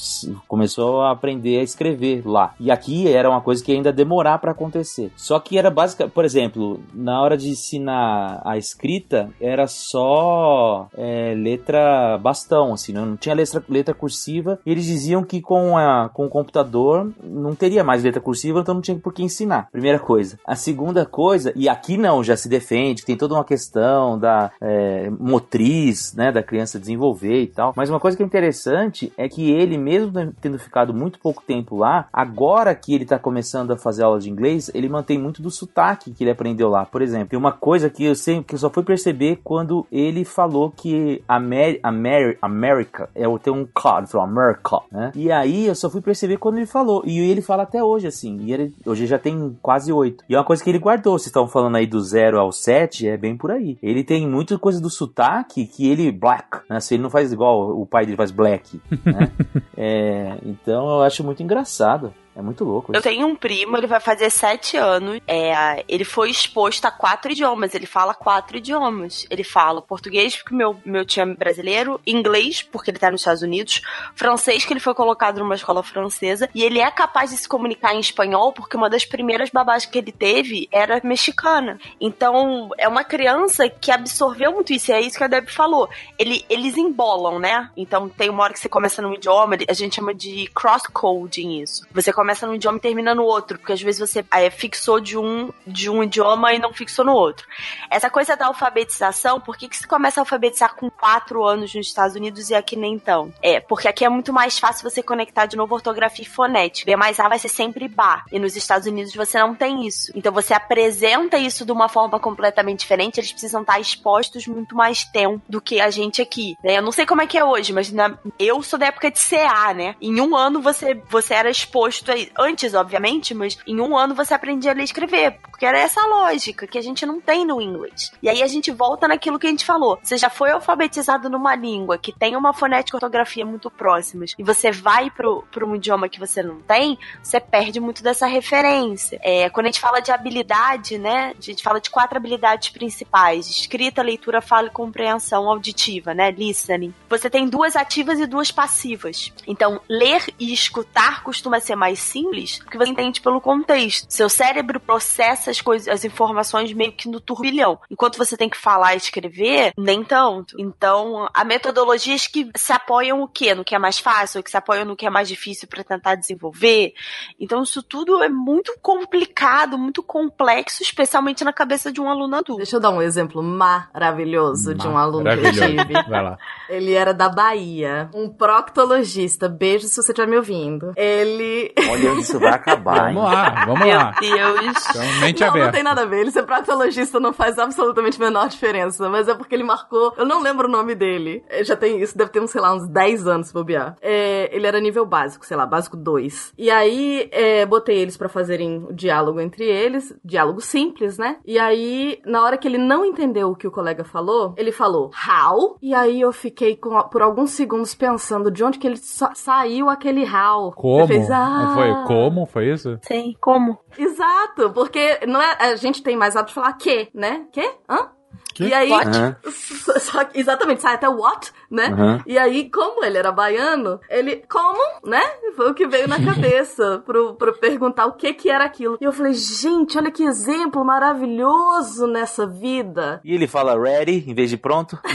começou a aprender a escrever lá. E aqui era uma coisa que ainda demorar para acontecer. Só que era básica, por exemplo, na hora de ensinar a escrita, era só é, letra bastão, assim, não não tinha letra, letra cursiva. E eles diziam que com, a, com o computador não teria mais letra cursiva, então não tinha por que ensinar. Primeira coisa. A segunda coisa, e aqui não, já se defende, tem toda uma questão da é, motriz, né, da criança desenvolver e tal. Mas uma coisa que é interessante é que ele, mesmo tendo ficado muito pouco tempo lá, agora que ele tá começando a fazer aula de inglês, ele mantém muito do sotaque que ele aprendeu lá. Por exemplo, tem uma coisa que eu sei que eu só fui perceber quando ele falou que Amer Amer America é o um K, ele falou America, né? E aí eu só fui perceber quando ele falou. E ele fala até hoje, assim. E ele hoje já tem quase oito. E é uma coisa que ele guardou. Vocês estão falando aí do zero ao sete, é bem por aí. Ele tem muita coisa do sotaque que ele black, né? Se ele não faz igual o pai dele faz black, né? é, então eu acho muito engraçado. É muito louco.
Eu
isso.
tenho um primo, ele vai fazer sete anos. É, ele foi exposto a quatro idiomas. Ele fala quatro idiomas. Ele fala português, porque meu, meu tio é brasileiro, inglês, porque ele tá nos Estados Unidos, francês, que ele foi colocado numa escola francesa, e ele é capaz de se comunicar em espanhol, porque uma das primeiras babás que ele teve era mexicana. Então, é uma criança que absorveu muito isso, e é isso que a Deb falou. Ele, eles embolam, né? Então, tem uma hora que você começa num idioma, a gente chama de cross-coding isso. Você começa num idioma e termina no outro, porque às vezes você é, fixou de um, de um idioma e não fixou no outro. Essa coisa da alfabetização, por que, que se começa a alfabetizar com quatro anos nos Estados Unidos e aqui nem então? É, porque aqui é muito mais fácil você conectar de novo ortografia e fonética. B mais A vai ser sempre Bá. E nos Estados Unidos você não tem isso. Então você apresenta isso de uma forma completamente diferente, eles precisam estar expostos muito mais tempo do que a gente aqui. Né? Eu não sei como é que é hoje, mas na- eu sou da época de CA, né? Em um ano você, você era exposto antes, obviamente, mas em um ano você aprendia a ler e escrever, porque era essa lógica que a gente não tem no inglês. E aí a gente volta naquilo que a gente falou. Você já foi alfabetizado numa língua que tem uma fonética e ortografia muito próximas, e você vai pro, pro um idioma que você não tem, você perde muito dessa referência. É, quando a gente fala de habilidade, né, a gente fala de quatro habilidades principais: escrita, leitura, fala e compreensão auditiva, né, listening. Você tem duas ativas e duas passivas. Então, ler e escutar costuma ser mais simples, porque você entende pelo contexto. Seu cérebro processa as coisas, as informações meio que no turbilhão. Enquanto você tem que falar e escrever, nem tanto. Então, há metodologias que se apoiam o quê? No que é mais fácil, que se apoiam no que é mais difícil para tentar desenvolver. Então, isso tudo é muito complicado, muito complexo, especialmente na cabeça de um aluno adulto.
Deixa eu dar um exemplo maravilhoso de um aluno que eu tive.
Vai lá.
Ele era da Bahia, um proctologista. Beijo se você estiver me ouvindo. Ele.
Olha onde isso vai acabar, hein?
Vamos lá, vamos
Meu
lá.
Deus.
Então, mente
não,
aberta.
não tem nada a ver. Ele ser proctologista não faz absolutamente a menor diferença. Mas é porque ele marcou. Eu não lembro o nome dele. É, Já tem isso, deve ter, uns, sei lá, uns 10 anos, se bobear. É, ele era nível básico, sei lá, básico 2. E aí, é, botei eles pra fazerem o diálogo entre eles. Diálogo simples, né? E aí, na hora que ele não entendeu o que o colega falou, ele falou, how? E aí eu fiquei com- por alguns segundos pensando de onde que ele sa- saiu aquele how.
Como?
Ele fez, "Ah."
Foi como? Foi isso?
Sim, como?
Exato, porque não é, a gente tem mais hábito de falar que, né? Que? Hã?
Que?
E aí,
Aham.
só- exatamente, sai até what, né?
Aham.
E aí, como ele era baiano, ele, como, né? Foi o que veio na cabeça pro, pro perguntar o que que era aquilo. E eu falei, gente, olha que exemplo maravilhoso nessa vida.
E ele fala ready em vez de pronto?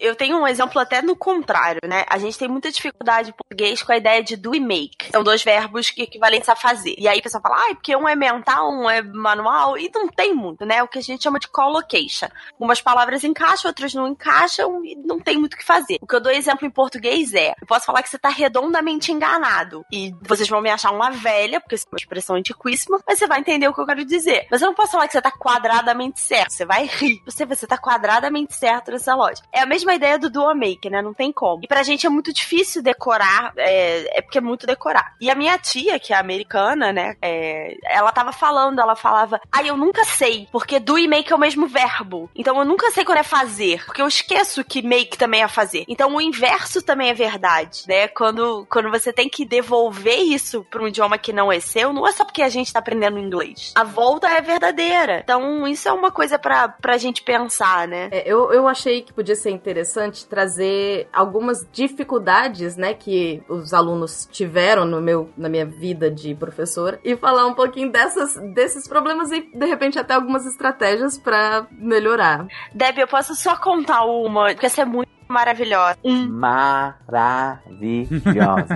Eu tenho um exemplo até no contrário, né? A gente tem muita dificuldade em português com a ideia de do e make. São dois verbos que equivalentes a fazer. E aí a pessoa fala, ah, porque um é mental, um é manual, e não tem muito, né? O que a gente chama de collocation. Umas palavras encaixam, outras não encaixam, e não tem muito o que fazer. O que eu dou exemplo em português é, eu posso falar que você tá redondamente enganado. E vocês vão me achar uma velha, porque isso é uma expressão antiquíssima, mas você vai entender o que eu quero dizer. Mas eu não posso falar que você tá quadradamente certo. Você vai rir. Você, você tá quadradamente certo nessa lógica. É a mesma ideia do or make, né? Não tem como. E pra gente é muito difícil decorar, é, é porque é muito decorar. E a minha tia, que é americana, né? é, ela tava falando, ela falava, ai, eu nunca sei, porque do e make é o mesmo verbo. Então eu nunca sei quando é fazer, porque eu esqueço que make também é fazer. Então o inverso também é verdade, né? Quando, quando você tem que devolver isso pra um idioma que não é seu, não é só porque a gente tá aprendendo inglês. A volta é verdadeira. Então isso é uma coisa pra, pra gente pensar, né?
É, eu, eu achei que podia ser interessante trazer algumas dificuldades, né, que os alunos tiveram no meu, na minha vida de professora e falar um pouquinho dessas, desses problemas e, de repente, até algumas estratégias pra melhorar.
Deb, eu posso só contar uma, porque essa é muito maravilhosa. Um,
Maravilhosa.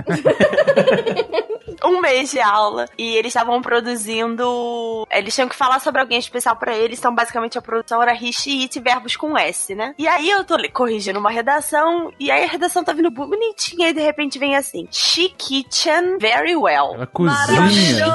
um mês de aula e eles estavam produzindo. Eles tinham que falar sobre alguém especial pra eles, então basicamente a produção era Rishi It verbos com S, né? E aí eu tô corrigindo uma redação e aí a redação tá vindo bonitinha e de repente vem assim: She kitchen very well.
Ela cozinha.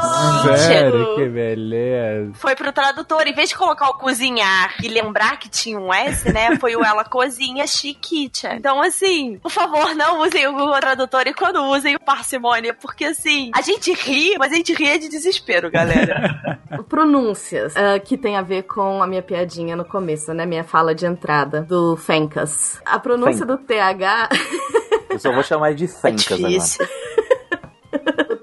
Sério, que beleza.
Foi pro tradutor, em vez de colocar o cozinhar e lembrar que tinha um S, né? Foi o ela cozinha, she kitchen. Então, assim, por favor, não usem o Google Tradutor e quando usem o parcimônia, porque assim, a gente ri, mas a gente ri é de desespero, galera.
Pronúncias, ah, que tem a ver com a minha piadinha no começo, né, minha fala de entrada do Fencas. A pronúncia do TH
Eu só vou chamar de
É
Fencas agora.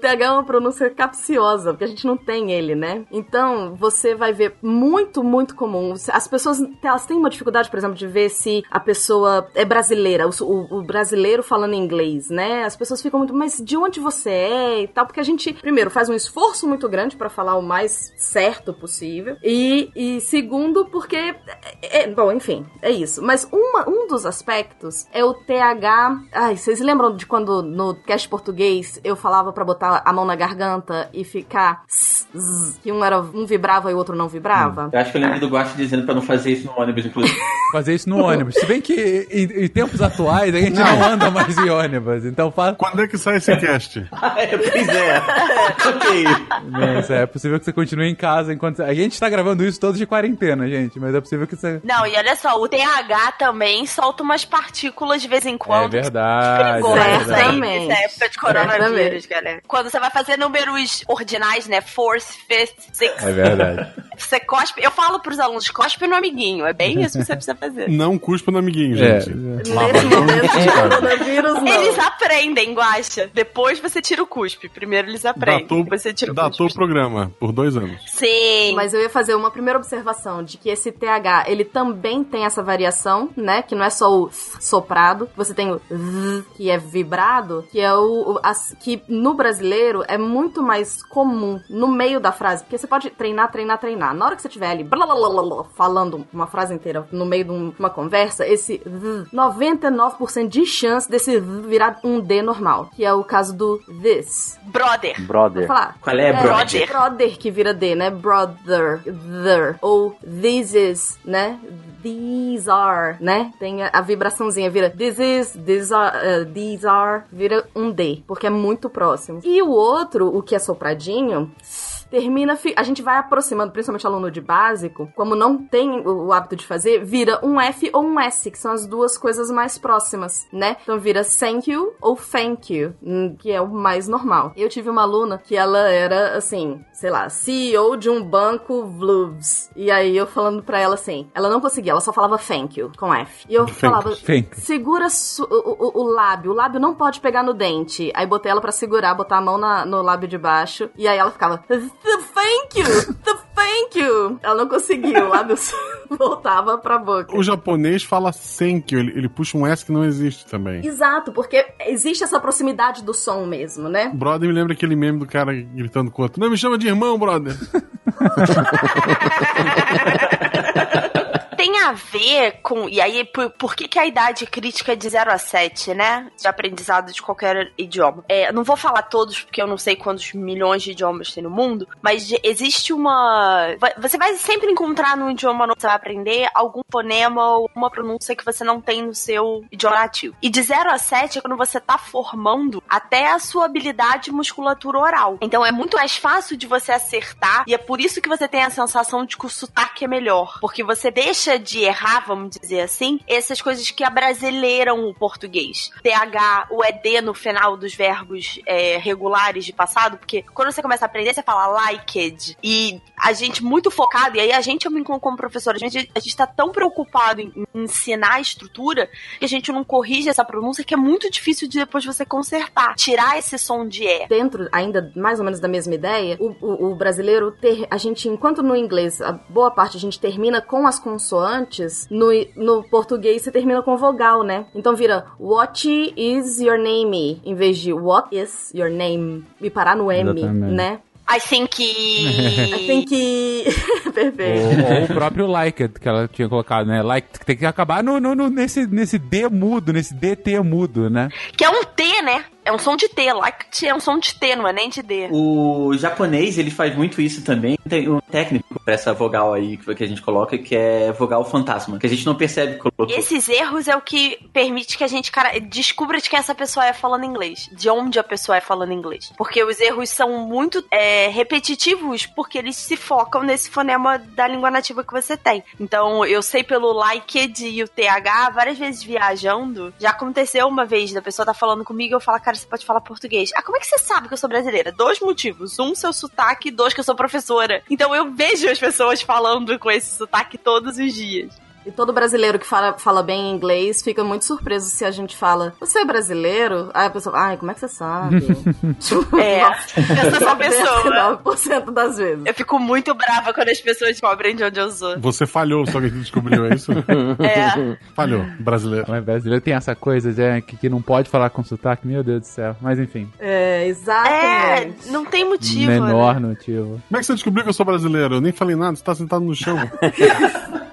TH é uma pronúncia capciosa, porque a gente não tem ele, né? Então, você vai ver muito, muito comum. As pessoas, elas têm uma dificuldade, por exemplo, de ver se a pessoa é brasileira, o, o- o brasileiro falando inglês, né? As pessoas ficam muito, mas de onde você é e tal? Porque a gente, primeiro, faz um esforço muito grande pra falar o mais certo possível. E, e segundo, porque. é- é- bom, enfim, é isso. Mas uma, um dos aspectos é o TH. Ai, vocês lembram de quando no cast português eu falava pra botar a mão na garganta e ficar. zzz, que um, era, um vibrava e o outro não vibrava?
Eu acho que eu lembro do Guache dizendo pra não fazer isso no ônibus, inclusive.
Fazer isso no ônibus. Se bem que em, em tempos atuais a gente não. anda mais em ônibus. Então fala.
Quando é que sai esse cast?
pois é. ok.
Nossa, é possível que você continue em casa enquanto. A gente tá gravando isso todos de quarentena, gente, mas é possível que você.
Não, e olha só, o TH também solta umas partículas de vez em
É
quando.
verdade.
Perigoso,
é
isso
verdade.
aí, nessa época de coronavírus, galera. Quando você vai fazer números ordinais, né? Fourth, fifth, sixth.
É verdade.
Você cospe. Eu falo pros alunos, cospe no amiguinho. É bem isso que você precisa fazer.
Não cuspa no amiguinho,
É.
gente.
Nesse momento de coronavírus, não.
Eles aprendem, Guaxa. Depois você tira o cuspe. Primeiro eles aprendem.
Datou,
você tira o
datou o programa por dois anos.
Sim.
Mas eu ia fazer uma primeira observação de que esse TH, ele também tem essa variação, né? Que não é só o soprado, você tem o th, que é vibrado, que é o, o- as- que no brasileiro é muito mais comum no meio da frase, porque você pode treinar, treinar, treinar. Na hora que você estiver ali blalalalala, falando uma frase inteira no meio de um- uma conversa, esse th, 99% de chance desse virar um D normal, que é o caso do this.
Brother.
Vou
Brother.
falar.
Qual é, brother?
Brother que vira D, né? Brother, there. Ou this is, né? These are, né? Tem a, a vibraçãozinha, vira this is, these are, uh, these are, vira um D, porque é muito próximo. E o outro, o que é sopradinho, termina. A gente vai aproximando, principalmente aluno de básico, como não tem o, hábito de fazer, vira um F ou um S, que são as duas coisas mais próximas, né? Então vira thank you ou thank you, hum, que é o mais normal. Eu tive uma aluna que ela era, assim, sei lá, CEO de um banco Vlubs. E aí eu falando pra ela assim, ela não conseguia, ela só falava thank you com F. E eu
Thank
falava.
Thank
segura o, o- o lábio, o lábio não pode pegar no dente. Aí botei ela pra segurar, botar a mão na- no lábio de baixo. E aí ela ficava, "The thank you, the thank you. Ela não conseguia, o lábio voltava pra boca.
O japonês fala thank you, ele, ele puxa um S que não existe também.
Exato, porque existe essa proximidade do som mesmo, né?
Brother me lembra aquele meme do cara gritando com outro. Não me chama de irmão, brother.
Tem a ver com. E aí, por, por que, que a idade crítica é de 0 a 7, né? De aprendizado de qualquer idioma. É, não vou falar todos, porque eu não sei quantos milhões de idiomas tem no mundo, mas existe uma. Você vai sempre encontrar no idioma novo que você vai aprender algum fonema ou uma pronúncia que você não tem no seu idioma nativo. E de 0 a 7 é quando você tá formando até a sua habilidade de musculatura oral. Então é muito mais fácil de você acertar, e é por isso que você tem a sensação de que o sotaque é melhor. Porque você deixa de errar, vamos dizer assim, essas coisas que abrasileiram o português. TH, o ED no final dos verbos é, regulares de passado, porque quando você começa a aprender, você fala liked. E a gente muito focado, e aí a gente, eu me incluo como professora, a gente, a gente tá tão preocupado em, em ensinar a estrutura que a gente não corrige essa pronúncia que é muito difícil de depois você consertar. Tirar esse som de E.
Dentro, ainda mais ou menos da mesma ideia, o, o- o brasileiro ter. A gente, enquanto no inglês, a boa parte a gente termina com as consoantes, no, no português você termina com vogal, né? Então vira What is your name? Em vez de What is your name? E parar no M,
Exatamente.
né?
I think
Tem que. Perfeito.
Ou, ou o próprio like it que ela tinha colocado, né? Like tem que acabar no, no- no- nesse, nesse D mudo, nesse DT mudo, né?
Que é um T, né? É um som de T. Like é um som de T, não é nem de D.
O japonês, ele faz muito isso também. Tem um técnico pra essa vogal aí que a gente coloca, que é vogal fantasma, que a gente não percebe colocou.
Esses erros é o que permite que a gente cara, descubra de quem essa pessoa é falando inglês. De onde a pessoa é falando inglês. Porque os erros são muito é, repetitivos, porque eles se focam nesse fonema da língua nativa que você tem. Então, eu sei pelo liked e o TH, várias vezes viajando, já aconteceu uma vez da pessoa tá falando comigo eu falo, cara, você pode falar português. Ah, como é que você sabe que eu sou brasileira? Dois motivos. Um, seu sotaque, dois, que eu sou professora. Então eu vejo as pessoas falando com esse sotaque todos os dias.
E todo brasileiro que fala, fala bem inglês fica muito surpreso se a gente fala, você é brasileiro? Aí a pessoa, ai, como é que você sabe? Tipo,
É, eu sou essa pessoa.
99% das vezes.
Eu fico muito brava quando as pessoas descobrem de onde eu sou.
Você falhou, só que a gente descobriu é isso?
É.
Falhou, brasileiro.
Mas brasileiro tem essa coisa de, que, que não pode falar com sotaque, meu Deus do céu. Mas enfim,
É,
É,
exatamente.
não tem motivo.
menor
né?
motivo.
Como é que você descobriu que eu sou brasileiro? Eu nem falei nada, você tá sentado no chão.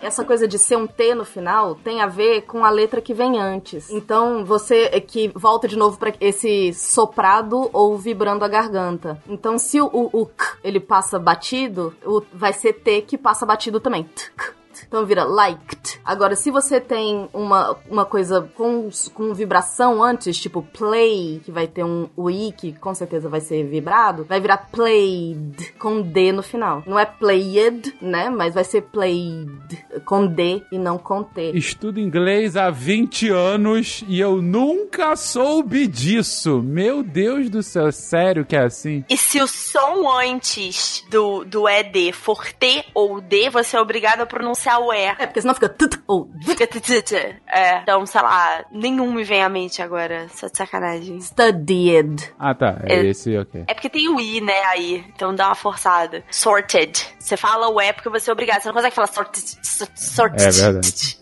essa coisa de ser um T no final tem a ver com a letra que vem antes. Então, você é que volta de novo pra esse soprado ou vibrando a garganta. Então, se o, o, o K ele passa batido, o- vai ser T que passa batido também. T, K. Então vira liked. Agora, se você tem uma, uma coisa com, com vibração antes, tipo play, que vai ter um i que com certeza vai ser vibrado, vai virar played com D no final. Não é played, né? Mas vai ser played com D e não com T.
Estudo inglês há 20 anos e eu nunca soube disso. Meu Deus do céu, sério que é assim?
E se o som antes do, do ED for T ou D, você é obrigado a pronunciar o E.
É, porque senão fica tut ou.
É. Então, sei lá, nenhum me vem à mente agora. Só de sacanagem.
Studied.
Ah, tá. É
É.
esse, ok.
É porque tem o I, né, aí. Então dá uma forçada. Sorted. Você fala o E porque você é obrigado. Você não consegue falar sorted. sorted.
É verdade.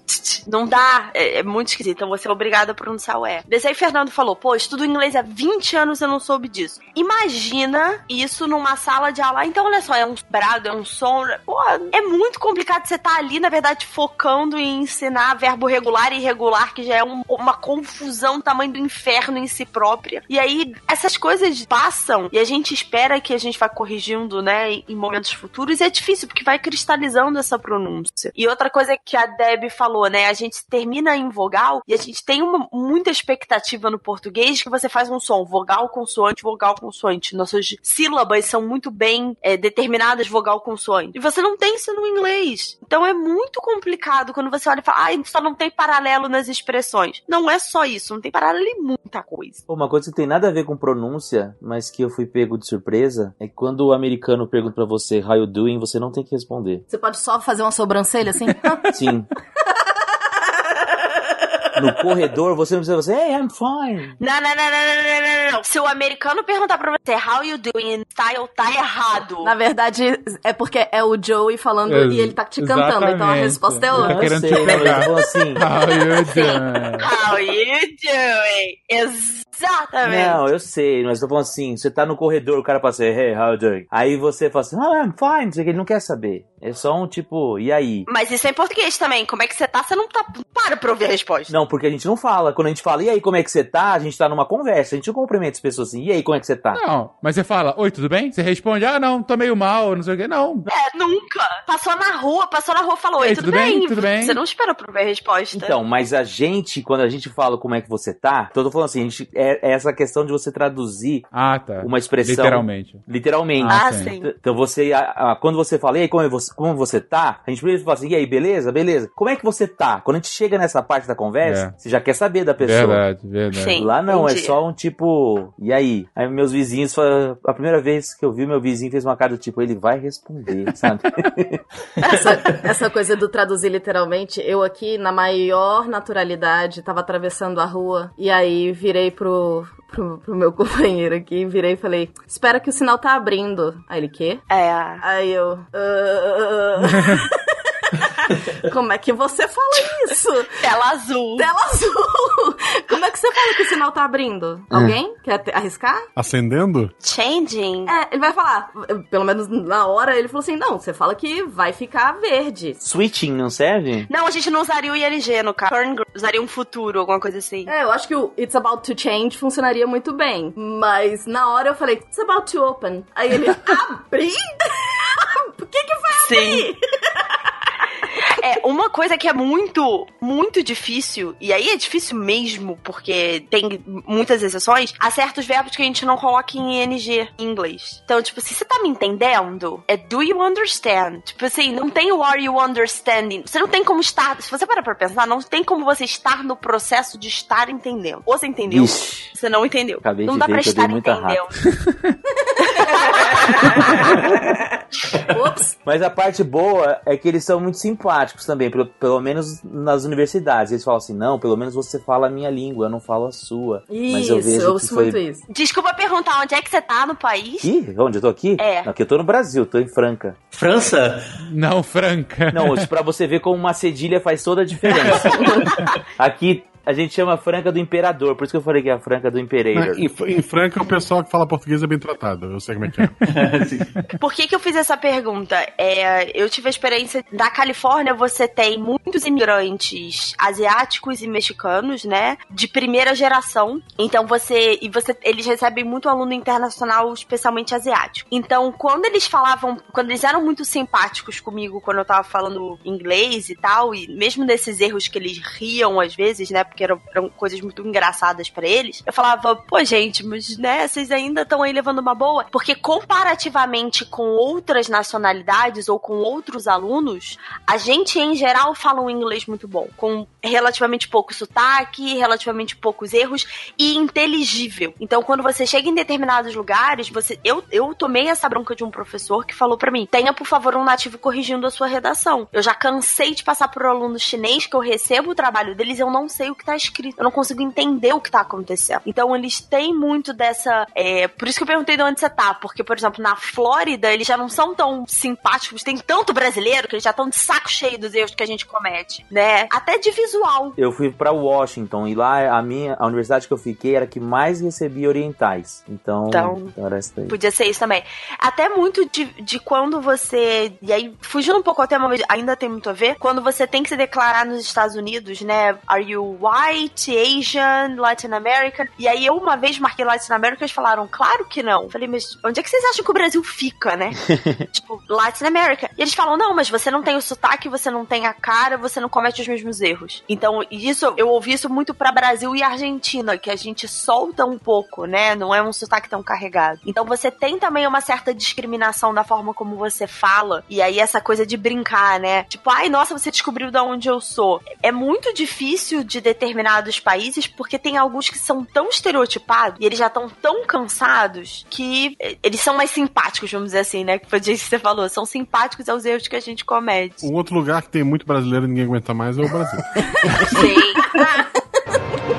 Não dá. É, é muito esquisito. Então você é obrigado a pronunciar o E. Desse aí, Fernando falou: pô, estudo inglês há 20 anos eu não soube disso. Imagina isso numa sala de aula. Então, olha só, é um brado, é um som. Pô, é muito complicado você estar ali, na verdade, focando em ensinar verbo regular e irregular, que já é um- uma confusão do tamanho do inferno em si própria. E aí, essas coisas passam e a gente espera que a gente vá corrigindo, né, em momentos futuros. E é difícil, porque vai cristalizando essa pronúncia. E outra coisa que a Deb falou, né, a gente termina em vogal e a gente tem uma, muita expectativa no português que você faz um som vogal, consoante, vogal, consoante. Nossas sílabas são muito bem é, determinadas vogal, consoante. E você não tem isso no inglês. Então é muito complicado quando você olha e fala, ai, só não tem paralelo nas expressões. Não é só isso, não tem paralelo em muita coisa.
Uma coisa que tem nada a ver com pronúncia, mas que eu fui pego de surpresa, é que quando o americano pergunta pra você how you doing, você não tem que responder.
Você pode só fazer uma sobrancelha assim?
Sim. No corredor, você não precisa você, hey, I'm fine.
Não, não, não, não, não, não, não, não. Se o americano perguntar pra você how you doing in style, tá errado.
Na verdade, é porque é o Joey falando
Ex-
e ele tá te cantando, então a
exatamente.
resposta é
tá
outra.
querendo te
sei, mas
pegar.
eu vou assim.
How you doing?
How you doing? Exatamente.
Não, eu sei, mas eu tô falando assim, você tá no corredor, o cara passa, hey, how you doing? Aí você fala assim, ah, I'm fine, não sei o que, ele não quer saber. É só um tipo, e aí?
Mas isso é em português também. Como é que você tá? Você não tá. Para pra ouvir a resposta.
Não, porque a gente não fala. Quando a gente fala, e aí, como é que você tá? A gente tá numa conversa, a gente não cumprimenta as pessoas assim, e aí, como é que você tá?
Não, mas você fala, oi, tudo bem? Você responde, ah, não, tô meio mal, não sei o que. Não.
É, nunca. Passou na rua, passou na rua, falou: Oi, tudo,
tudo bem?
bem?
Tudo bem?
Você não espera pra ouvir a resposta.
Então, mas a gente, quando a gente fala como é que você tá, então eu tô falando assim, a gente, é, é essa questão de você traduzir
Ah, tá.
uma expressão.
Literalmente.
Literalmente.
Ah,
Ah,
sim.
sim.
Então você, a- a- quando você fala, e aí, como, é você, como você tá? A gente primeiro fala assim, e aí, beleza? Beleza. Como é que você tá? Quando a gente chega nessa parte da conversa,
É.
você já quer saber da pessoa.
Verdade, verdade.
Sim.
Lá não,
entendi.
é só um tipo, e aí? Aí meus vizinhos, a primeira vez que eu vi meu vizinho fez uma cara do tipo, ele vai responder, sabe?
Essa, essa coisa do traduzir literalmente, eu aqui, na maior naturalidade, tava atravessando a rua e aí virei pro, pro, pro meu companheiro aqui, virei e falei: Espera que o sinal tá abrindo. Aí ele, quê?
É.
Aí eu. "Ah." Como é que você fala isso?
Tela azul.
Tela azul! Como é que você fala que o sinal tá abrindo? Alguém quer arriscar?
Acendendo?
Changing.
É, ele vai falar, pelo menos na hora, ele falou assim: não, você fala que vai ficar verde.
Switching não serve?
Não, a gente não usaria o ILG no caso. Turn. Usaria um futuro, alguma coisa assim.
É, eu acho que o It's About to Change funcionaria muito bem. Mas na hora eu falei, It's About to Open. Aí ele, abrir? Por que que vai abrir?
É, uma coisa que é muito, muito difícil, e aí é difícil mesmo, porque tem muitas exceções, há certos verbos que a gente não coloca em ING em inglês. Então, tipo, se você tá me entendendo, é do you understand? Tipo assim, não tem o are you understanding. Você não tem como estar, se você parar pra pensar, não tem como você estar no processo de estar entendendo. Ou você entendeu,
Ixi.
você não entendeu.
Acabei
não dá pra estar entendendo.
Ops.
Mas a parte boa é que eles são muito simpáticos também, pelo, pelo menos nas universidades. Eles falam assim, não, pelo menos você fala a minha língua, eu não falo a sua. Mas eu
Isso,
vejo
eu
que
ouço
foi...
muito isso.
Desculpa perguntar onde é que você tá no país.
Ih, onde eu tô aqui?
É.
Não, aqui eu tô no Brasil, tô em Franca.
França?
Não, Franca.
Não, isso pra você ver como uma cedilha faz toda a diferença. aqui A gente chama Franca do Imperador, por isso que eu falei que é a Franca do Imperator.
Em, em Franca, o pessoal que fala português é bem tratado. Eu sei como é que é.
Por que, que eu fiz essa pergunta? É, eu tive a experiência na Califórnia, você tem muitos imigrantes asiáticos e mexicanos, né? De primeira geração. Então você. E você. Eles recebem muito aluno internacional, especialmente asiático. Então, quando eles falavam. Quando eles eram muito simpáticos comigo quando eu tava falando inglês e tal, e mesmo desses erros que eles riam às vezes, né? Porque eram, eram coisas muito engraçadas pra eles, eu falava, pô, gente, mas né, vocês ainda estão aí levando uma boa? Porque comparativamente com outras nacionalidades ou com outros alunos, a gente em geral fala um inglês muito bom, com relativamente pouco sotaque, relativamente poucos erros e inteligível. Então, quando você chega em determinados lugares, você eu, eu tomei essa bronca de um professor que falou pra mim: "Tenha, por favor, um nativo corrigindo a sua redação. Eu já cansei de passar por aluno chinês que eu recebo o trabalho deles, eu não sei o que tá escrito. Eu não consigo entender o que tá acontecendo. Então, eles têm muito dessa, é, por isso que eu perguntei de onde você tá, porque por exemplo, na Flórida, eles já não são tão simpáticos, tem tanto brasileiro que eles já estão de saco cheio dos erros que a gente comete, né? Até de visual.
Eu fui pra Washington e lá a minha a universidade que eu fiquei era a que mais recebia orientais. Então,
Então,
então era essa daí.
Podia ser isso também. Até muito de, de quando você. E aí, fugindo um pouco ao tema, mas ainda tem muito a ver. Quando você tem que se declarar nos Estados Unidos, né? Are you white, Asian, Latin American? E aí eu uma vez marquei Latin American e eles falaram, claro que não. Eu falei, mas onde é que vocês acham que o Brasil fica, né? tipo, Latin America. E eles falam, não, mas você não tem o sotaque, você não tem a cara, você não comete os mesmos erros. Então, isso, eu ouvi isso muito pra Brasil e Argentina, que a gente solta um pouco, né? Não é um sotaque tão carregado. Então, você tem também uma certa discriminação na forma como você fala. E aí, essa coisa de brincar, né? Tipo, ai, nossa, você descobriu de onde eu sou. É muito difícil de determinados países, porque tem alguns que são tão estereotipados e eles já estão tão cansados que eh, eles são mais simpáticos, vamos dizer assim, né? Que foi o jeito que você falou. São simpáticos aos erros que a gente comete.
Um outro lugar que tem muito brasileiro e ninguém aguenta mais é o Brasil.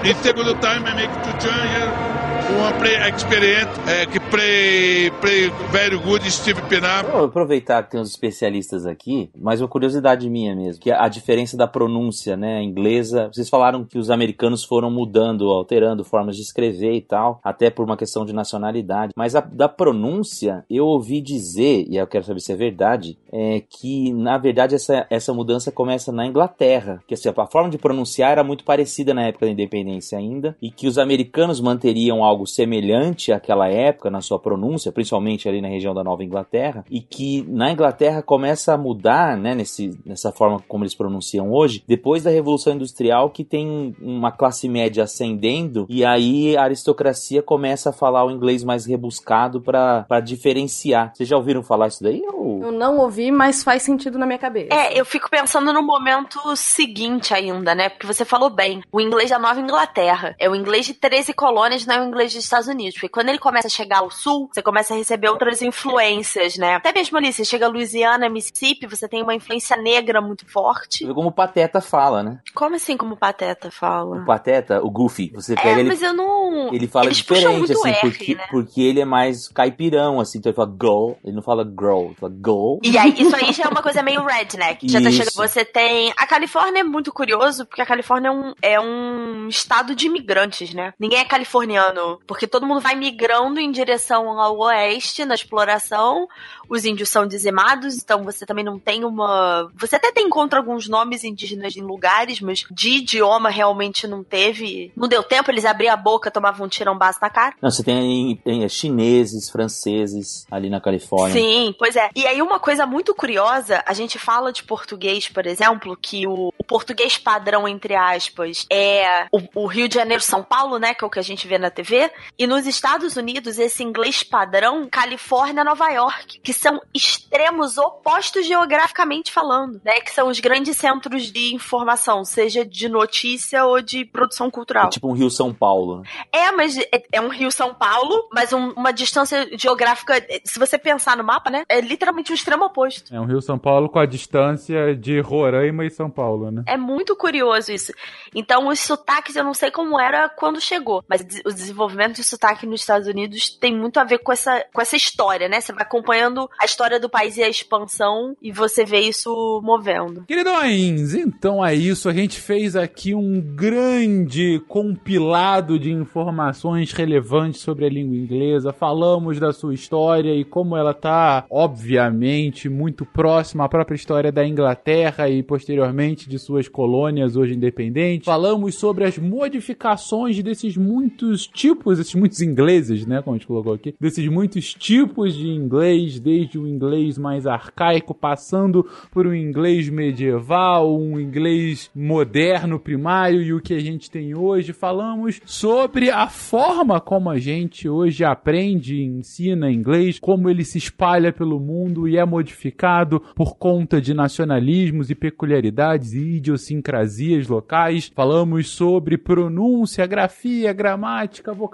In segundo time, I make two changes. One play experience, uh, que play, play very good, Steve Pinar.
Vou aproveitar que tem uns especialistas aqui, mas uma curiosidade minha mesmo, que é a diferença da pronúncia, né, inglesa. Vocês falaram que os americanos foram mudando, alterando formas de escrever e tal, até por uma questão de nacionalidade. Mas a, da pronúncia, eu ouvi dizer, e eu quero saber se é verdade, é que na verdade essa, essa mudança começa na Inglaterra, que assim, a forma de pronunciar era muito parecida na época da independência ainda, e que os americanos manteriam algo semelhante àquela época na sua pronúncia, principalmente ali na região da Nova Inglaterra, e que na Inglaterra começa a mudar, né, nesse, nessa forma como eles pronunciam hoje, depois da Revolução Industrial, que tem uma classe média ascendendo, e aí a aristocracia começa a falar o inglês mais rebuscado para diferenciar. Vocês já ouviram falar isso daí? Ou...
Eu não ouvi, mas faz sentido na minha cabeça.
É, eu fico pensando no momento seguinte ainda, né? Porque você falou bem. O inglês da Nova Inglaterra é o inglês de 13 colônias, não é o inglês dos Estados Unidos. Porque quando ele começa a chegar ao sul, você começa a receber outras influências, né? Até mesmo ali, você chega a Louisiana, Mississippi, você tem uma influência negra muito forte.
Como o Pateta fala, né?
Como assim, como o Pateta fala?
O Pateta, o Goofy, você pega
É,
ele.
mas eu não.
Ele fala
Eles
diferente, assim,
R,
porque,
né?
porque ele é mais caipirão, assim, então ele fala go, ele não fala grow, ele fala go.
E aí, isso aí já é uma coisa meio redneck. Já tá chegando. Você tem. A Califórnia é muito curioso, porque a Califórnia é um, é um estado de imigrantes, né? Ninguém é californiano. Porque todo mundo vai migrando em direção ao oeste na exploração. Os índios são dizimados, então você também não tem uma. Você até tem encontra alguns nomes indígenas em lugares, mas de idioma realmente não teve. Não deu tempo, eles abriam a boca, tomavam um tirão base na cara.
Não, você tem, tem chineses, franceses ali na Califórnia.
Sim, pois é. E aí uma coisa muito curiosa, a gente fala de português, por exemplo, que o, o português padrão, entre aspas, é o, o Rio de Janeiro, São Paulo, né, que é o que a gente vê na TV, e nos Estados Unidos, esse inglês padrão, Califórnia, Nova York, que são extremos opostos geograficamente falando, né, que são os grandes centros de informação, seja de notícia ou de produção cultural.
É tipo um Rio São Paulo. né?
É, mas é, é um Rio São Paulo, mas um- uma distância geográfica, se você pensar no mapa, né? É literalmente o extremo oposto.
É um Rio São Paulo com a distância de Roraima e São Paulo, né? né?
É muito curioso isso. Então, os sotaques, eu não sei como era quando chegou, mas o desenvolvimento de sotaque nos Estados Unidos tem muito a ver com essa, com essa história, né? Você vai acompanhando a história do país e a expansão e você vê isso movendo.
Queridões, então é isso. A gente fez aqui um grande compilado de informações relevantes sobre a língua inglesa. Falamos da sua história e como ela tá, obviamente, muito próxima à própria história da Inglaterra e posteriormente de suas colônias hoje independentes. Falamos sobre as modificações desses muitos tipos, esses muitos ingleses, né, como a gente colocou aqui, desses muitos tipos de inglês, desde o inglês mais arcaico, passando por um inglês medieval, um inglês moderno primário e o que a gente tem hoje. Falamos sobre a forma como a gente hoje aprende e ensina inglês, como ele se espalha pelo mundo e é modificado por conta de nacionalismos e peculiaridades e idiosincrasias locais. Falamos sobre pronúncia, grafia, gramática, vocabulário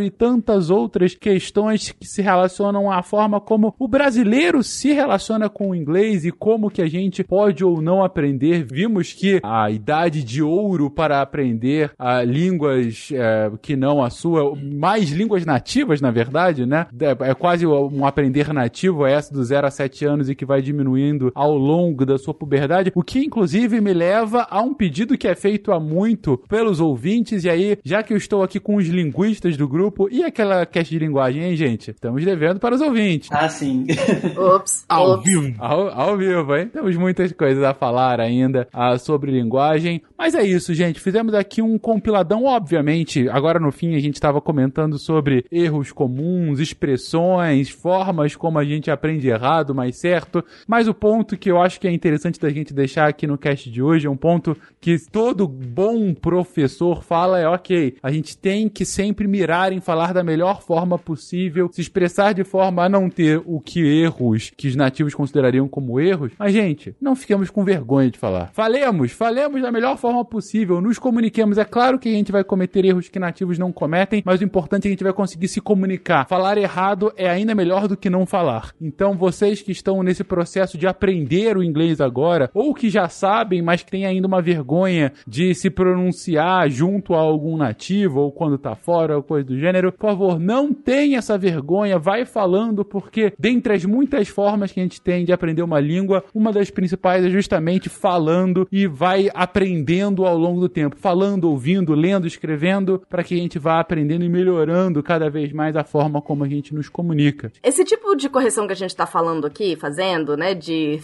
e tantas outras questões que se relacionam à forma como o brasileiro se relaciona com o inglês e como que a gente pode ou não aprender. Vimos que a idade de ouro para aprender a línguas é, que não a sua, mais línguas nativas, na verdade, né? É, é quase um aprender nativo, é essa do 0 a 7 anos e que vai diminuindo ao longo da sua puberdade, o que inclusive me leva a um pedido que é feito há muito pelos ouvintes, e aí, já que eu estou aqui com os linguistas do grupo, e aquela cast de linguagem, hein, gente? Estamos devendo para os ouvintes.
Ah, sim.
Ops.
Ao
ops.
vivo.
Ao, ao vivo, hein? Temos muitas coisas a falar ainda ah, sobre linguagem. Mas é isso, gente. Fizemos aqui um compiladão, obviamente. Agora no fim a gente estava comentando sobre erros comuns, expressões, formas como a gente aprende errado, mais certo. Mas o ponto que eu acho que é interessante da gente deixar aqui no cast de hoje é um ponto que todo bom professor fala é ok, a gente tem que sempre mirar em falar da melhor forma possível, se expressar de forma a não ter o que erros que os nativos considerariam como erros. Mas, gente, não fiquemos com vergonha de falar. Falemos, falemos da melhor forma possível, nos comuniquemos. É claro que a gente vai cometer erros que nativos não cometem, mas o importante é que a gente vai conseguir se comunicar. Falar errado é ainda melhor do que não falar. Então, vocês que estão nesse processo de aprender o inglês agora, ou que já sabem, mas que têm ainda uma vergonha de se pronunciar junto a algum nativo, ou quando tá fora, ou coisa do gênero, por favor, não tenha essa vergonha, vai falando, porque dentre as muitas formas que a gente tem de aprender uma língua, uma das principais é justamente falando e vai aprendendo ao longo do tempo. Falando, ouvindo, lendo, escrevendo, para que a gente vá aprendendo e melhorando cada vez mais a forma como a gente nos comunica.
Esse tipo de correção que a gente tá falando aqui, fazendo, né, de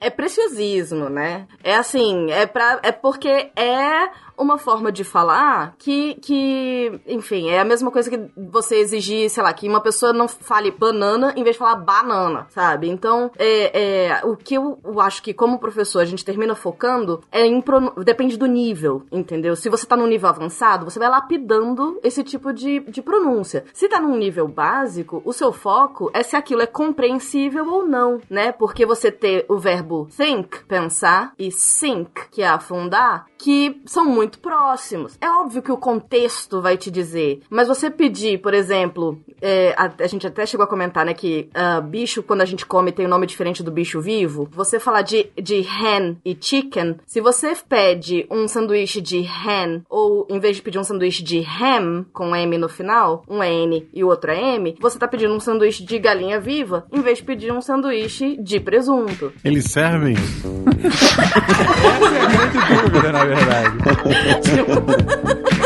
é preciosismo, né? É assim, é para é porque é uma forma de falar que, que, enfim, é a mesma coisa que você exigir, sei lá, que uma pessoa não fale banana em vez de falar banana, sabe? Então, é, é, o que eu acho que como professor a gente termina focando é em depende do nível, entendeu? Se você tá num nível avançado, você vai lapidando esse tipo de, de pronúncia. Se tá num nível básico, o seu foco é se aquilo é compreensível ou não, né? Porque você ter o verbo think, pensar, e sink, que é afundar, que são muito próximos. É óbvio que o contexto vai te dizer, mas você pedir, por exemplo, é, a, a gente até chegou a comentar, né, que ah, bicho, quando a gente come, tem um nome diferente do bicho vivo. Você falar de, de hen e chicken, se você pede um sanduíche de hen, ou em vez de pedir um sanduíche de ham, com M no final, um é N e o outro é M, você tá pedindo um sanduíche de galinha viva, em vez de pedir um sanduíche de presunto.
Eles servem?
Essa é a grande dúvida, na verdade.
ハハハハ!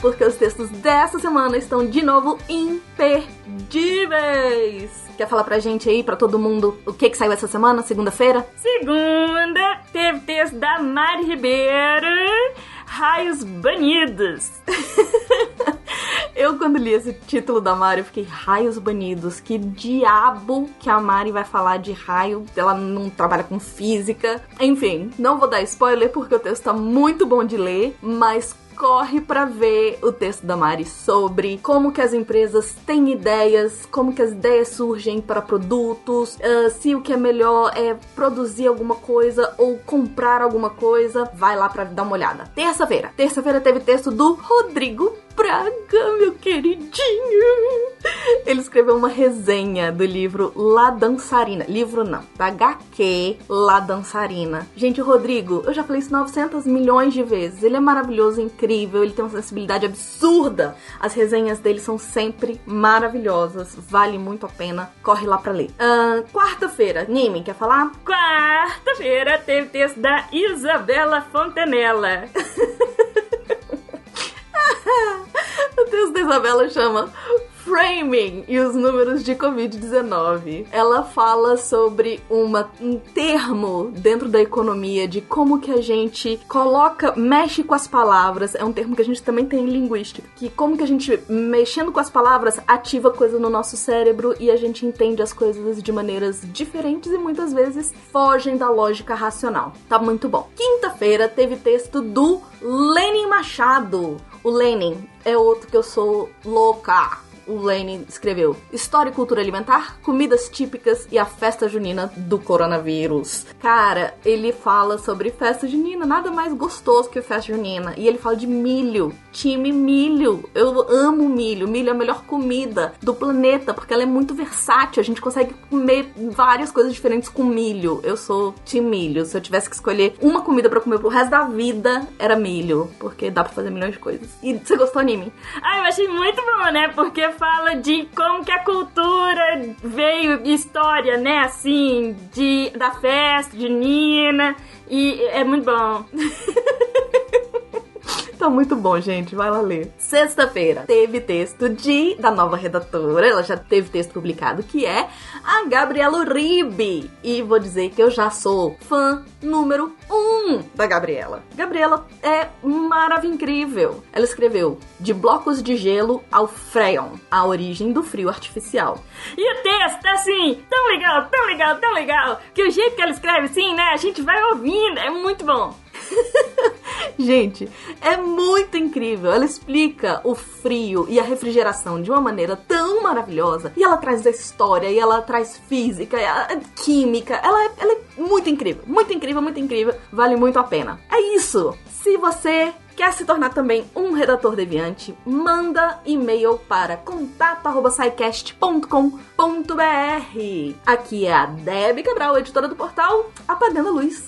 Porque os textos dessa semana estão de novo imperdíveis! Quer falar pra gente aí, pra todo mundo, o que que saiu essa semana, segunda-feira?
Segunda, teve texto da Mari Ribeiro
Raios Banidos. Eu, quando li esse título da Mari, eu fiquei, raios banidos. Que diabo que a Mari vai falar de raio? Ela não trabalha com física. Enfim, não vou dar spoiler porque o texto tá muito bom de ler, mas corre para ver o texto da Mari sobre como que as empresas têm ideias, como que as ideias surgem para produtos, uh, se o que é melhor é produzir alguma coisa ou comprar alguma coisa, vai lá para dar uma olhada. Terça-feira, terça-feira teve texto do Rodrigo Braga, meu queridinho. Ele escreveu uma resenha do livro La Dançarina. Livro não, da HQ La Dançarina. Gente, o Rodrigo, eu já falei isso 900 milhões de vezes. Ele é maravilhoso, incrível, ele tem uma sensibilidade absurda. As resenhas dele são sempre maravilhosas, vale muito a pena. Corre lá pra ler. Uh, Quarta-feira, Nimi, quer falar?
Quarta-feira teve texto da Isabela Fontanella.
o texto da Isabela chama Framing e os números de Covid-19. Ela fala sobre uma, um termo dentro da economia de como que a gente coloca, mexe com as palavras. É um termo que a gente também tem em linguística. Que como que a gente, mexendo com as palavras, ativa coisa no nosso cérebro e a gente entende as coisas de maneiras diferentes e muitas vezes fogem da lógica racional. Tá muito bom. Quinta-feira teve texto do Lenin Machado. O Lenin é outro que eu sou louca o Lenin escreveu História e Cultura Alimentar, Comidas Típicas e a Festa Junina do Coronavírus. Cara, ele fala sobre festa junina, nada mais gostoso que festa junina. E ele fala de milho, time milho. Eu amo milho. Milho é a melhor comida do planeta, porque ela é muito versátil. A gente consegue comer várias coisas diferentes com milho. Eu sou time milho. Se eu tivesse que escolher uma comida para comer pro resto da vida, era milho. Porque dá pra fazer milhões de coisas. E você gostou, anime?
Ah, eu achei muito bom, né? Porque fala de como que a cultura veio, história, né? Assim, de, da festa de Nina. E é muito bom.
Tá muito bom, gente. Vai lá ler. Sexta-feira teve texto de da nova redatora. Ela já teve texto publicado que é a Gabriela Uribe. E vou dizer que eu já sou fã número um da Gabriela. Gabriela é maravilhosa, incrível. Ela escreveu De blocos de gelo ao Freon, a origem do frio artificial.
E o texto tá assim, tão legal, tão legal, tão legal, que o jeito que ela escreve assim, né, a gente vai ouvindo, é muito bom.
Gente, é muito incrível. Ela explica o frio e a refrigeração de uma maneira tão maravilhosa. E ela traz a história, e ela traz física, química. Ela é, ela é muito incrível, muito incrível, muito incrível. Vale muito a pena. É isso. Se você Quer se tornar também um redator deviante? Manda e-mail para contato@saicast.com.br. Aqui é a Debbie Cabral, editora do portal Apagando a Luz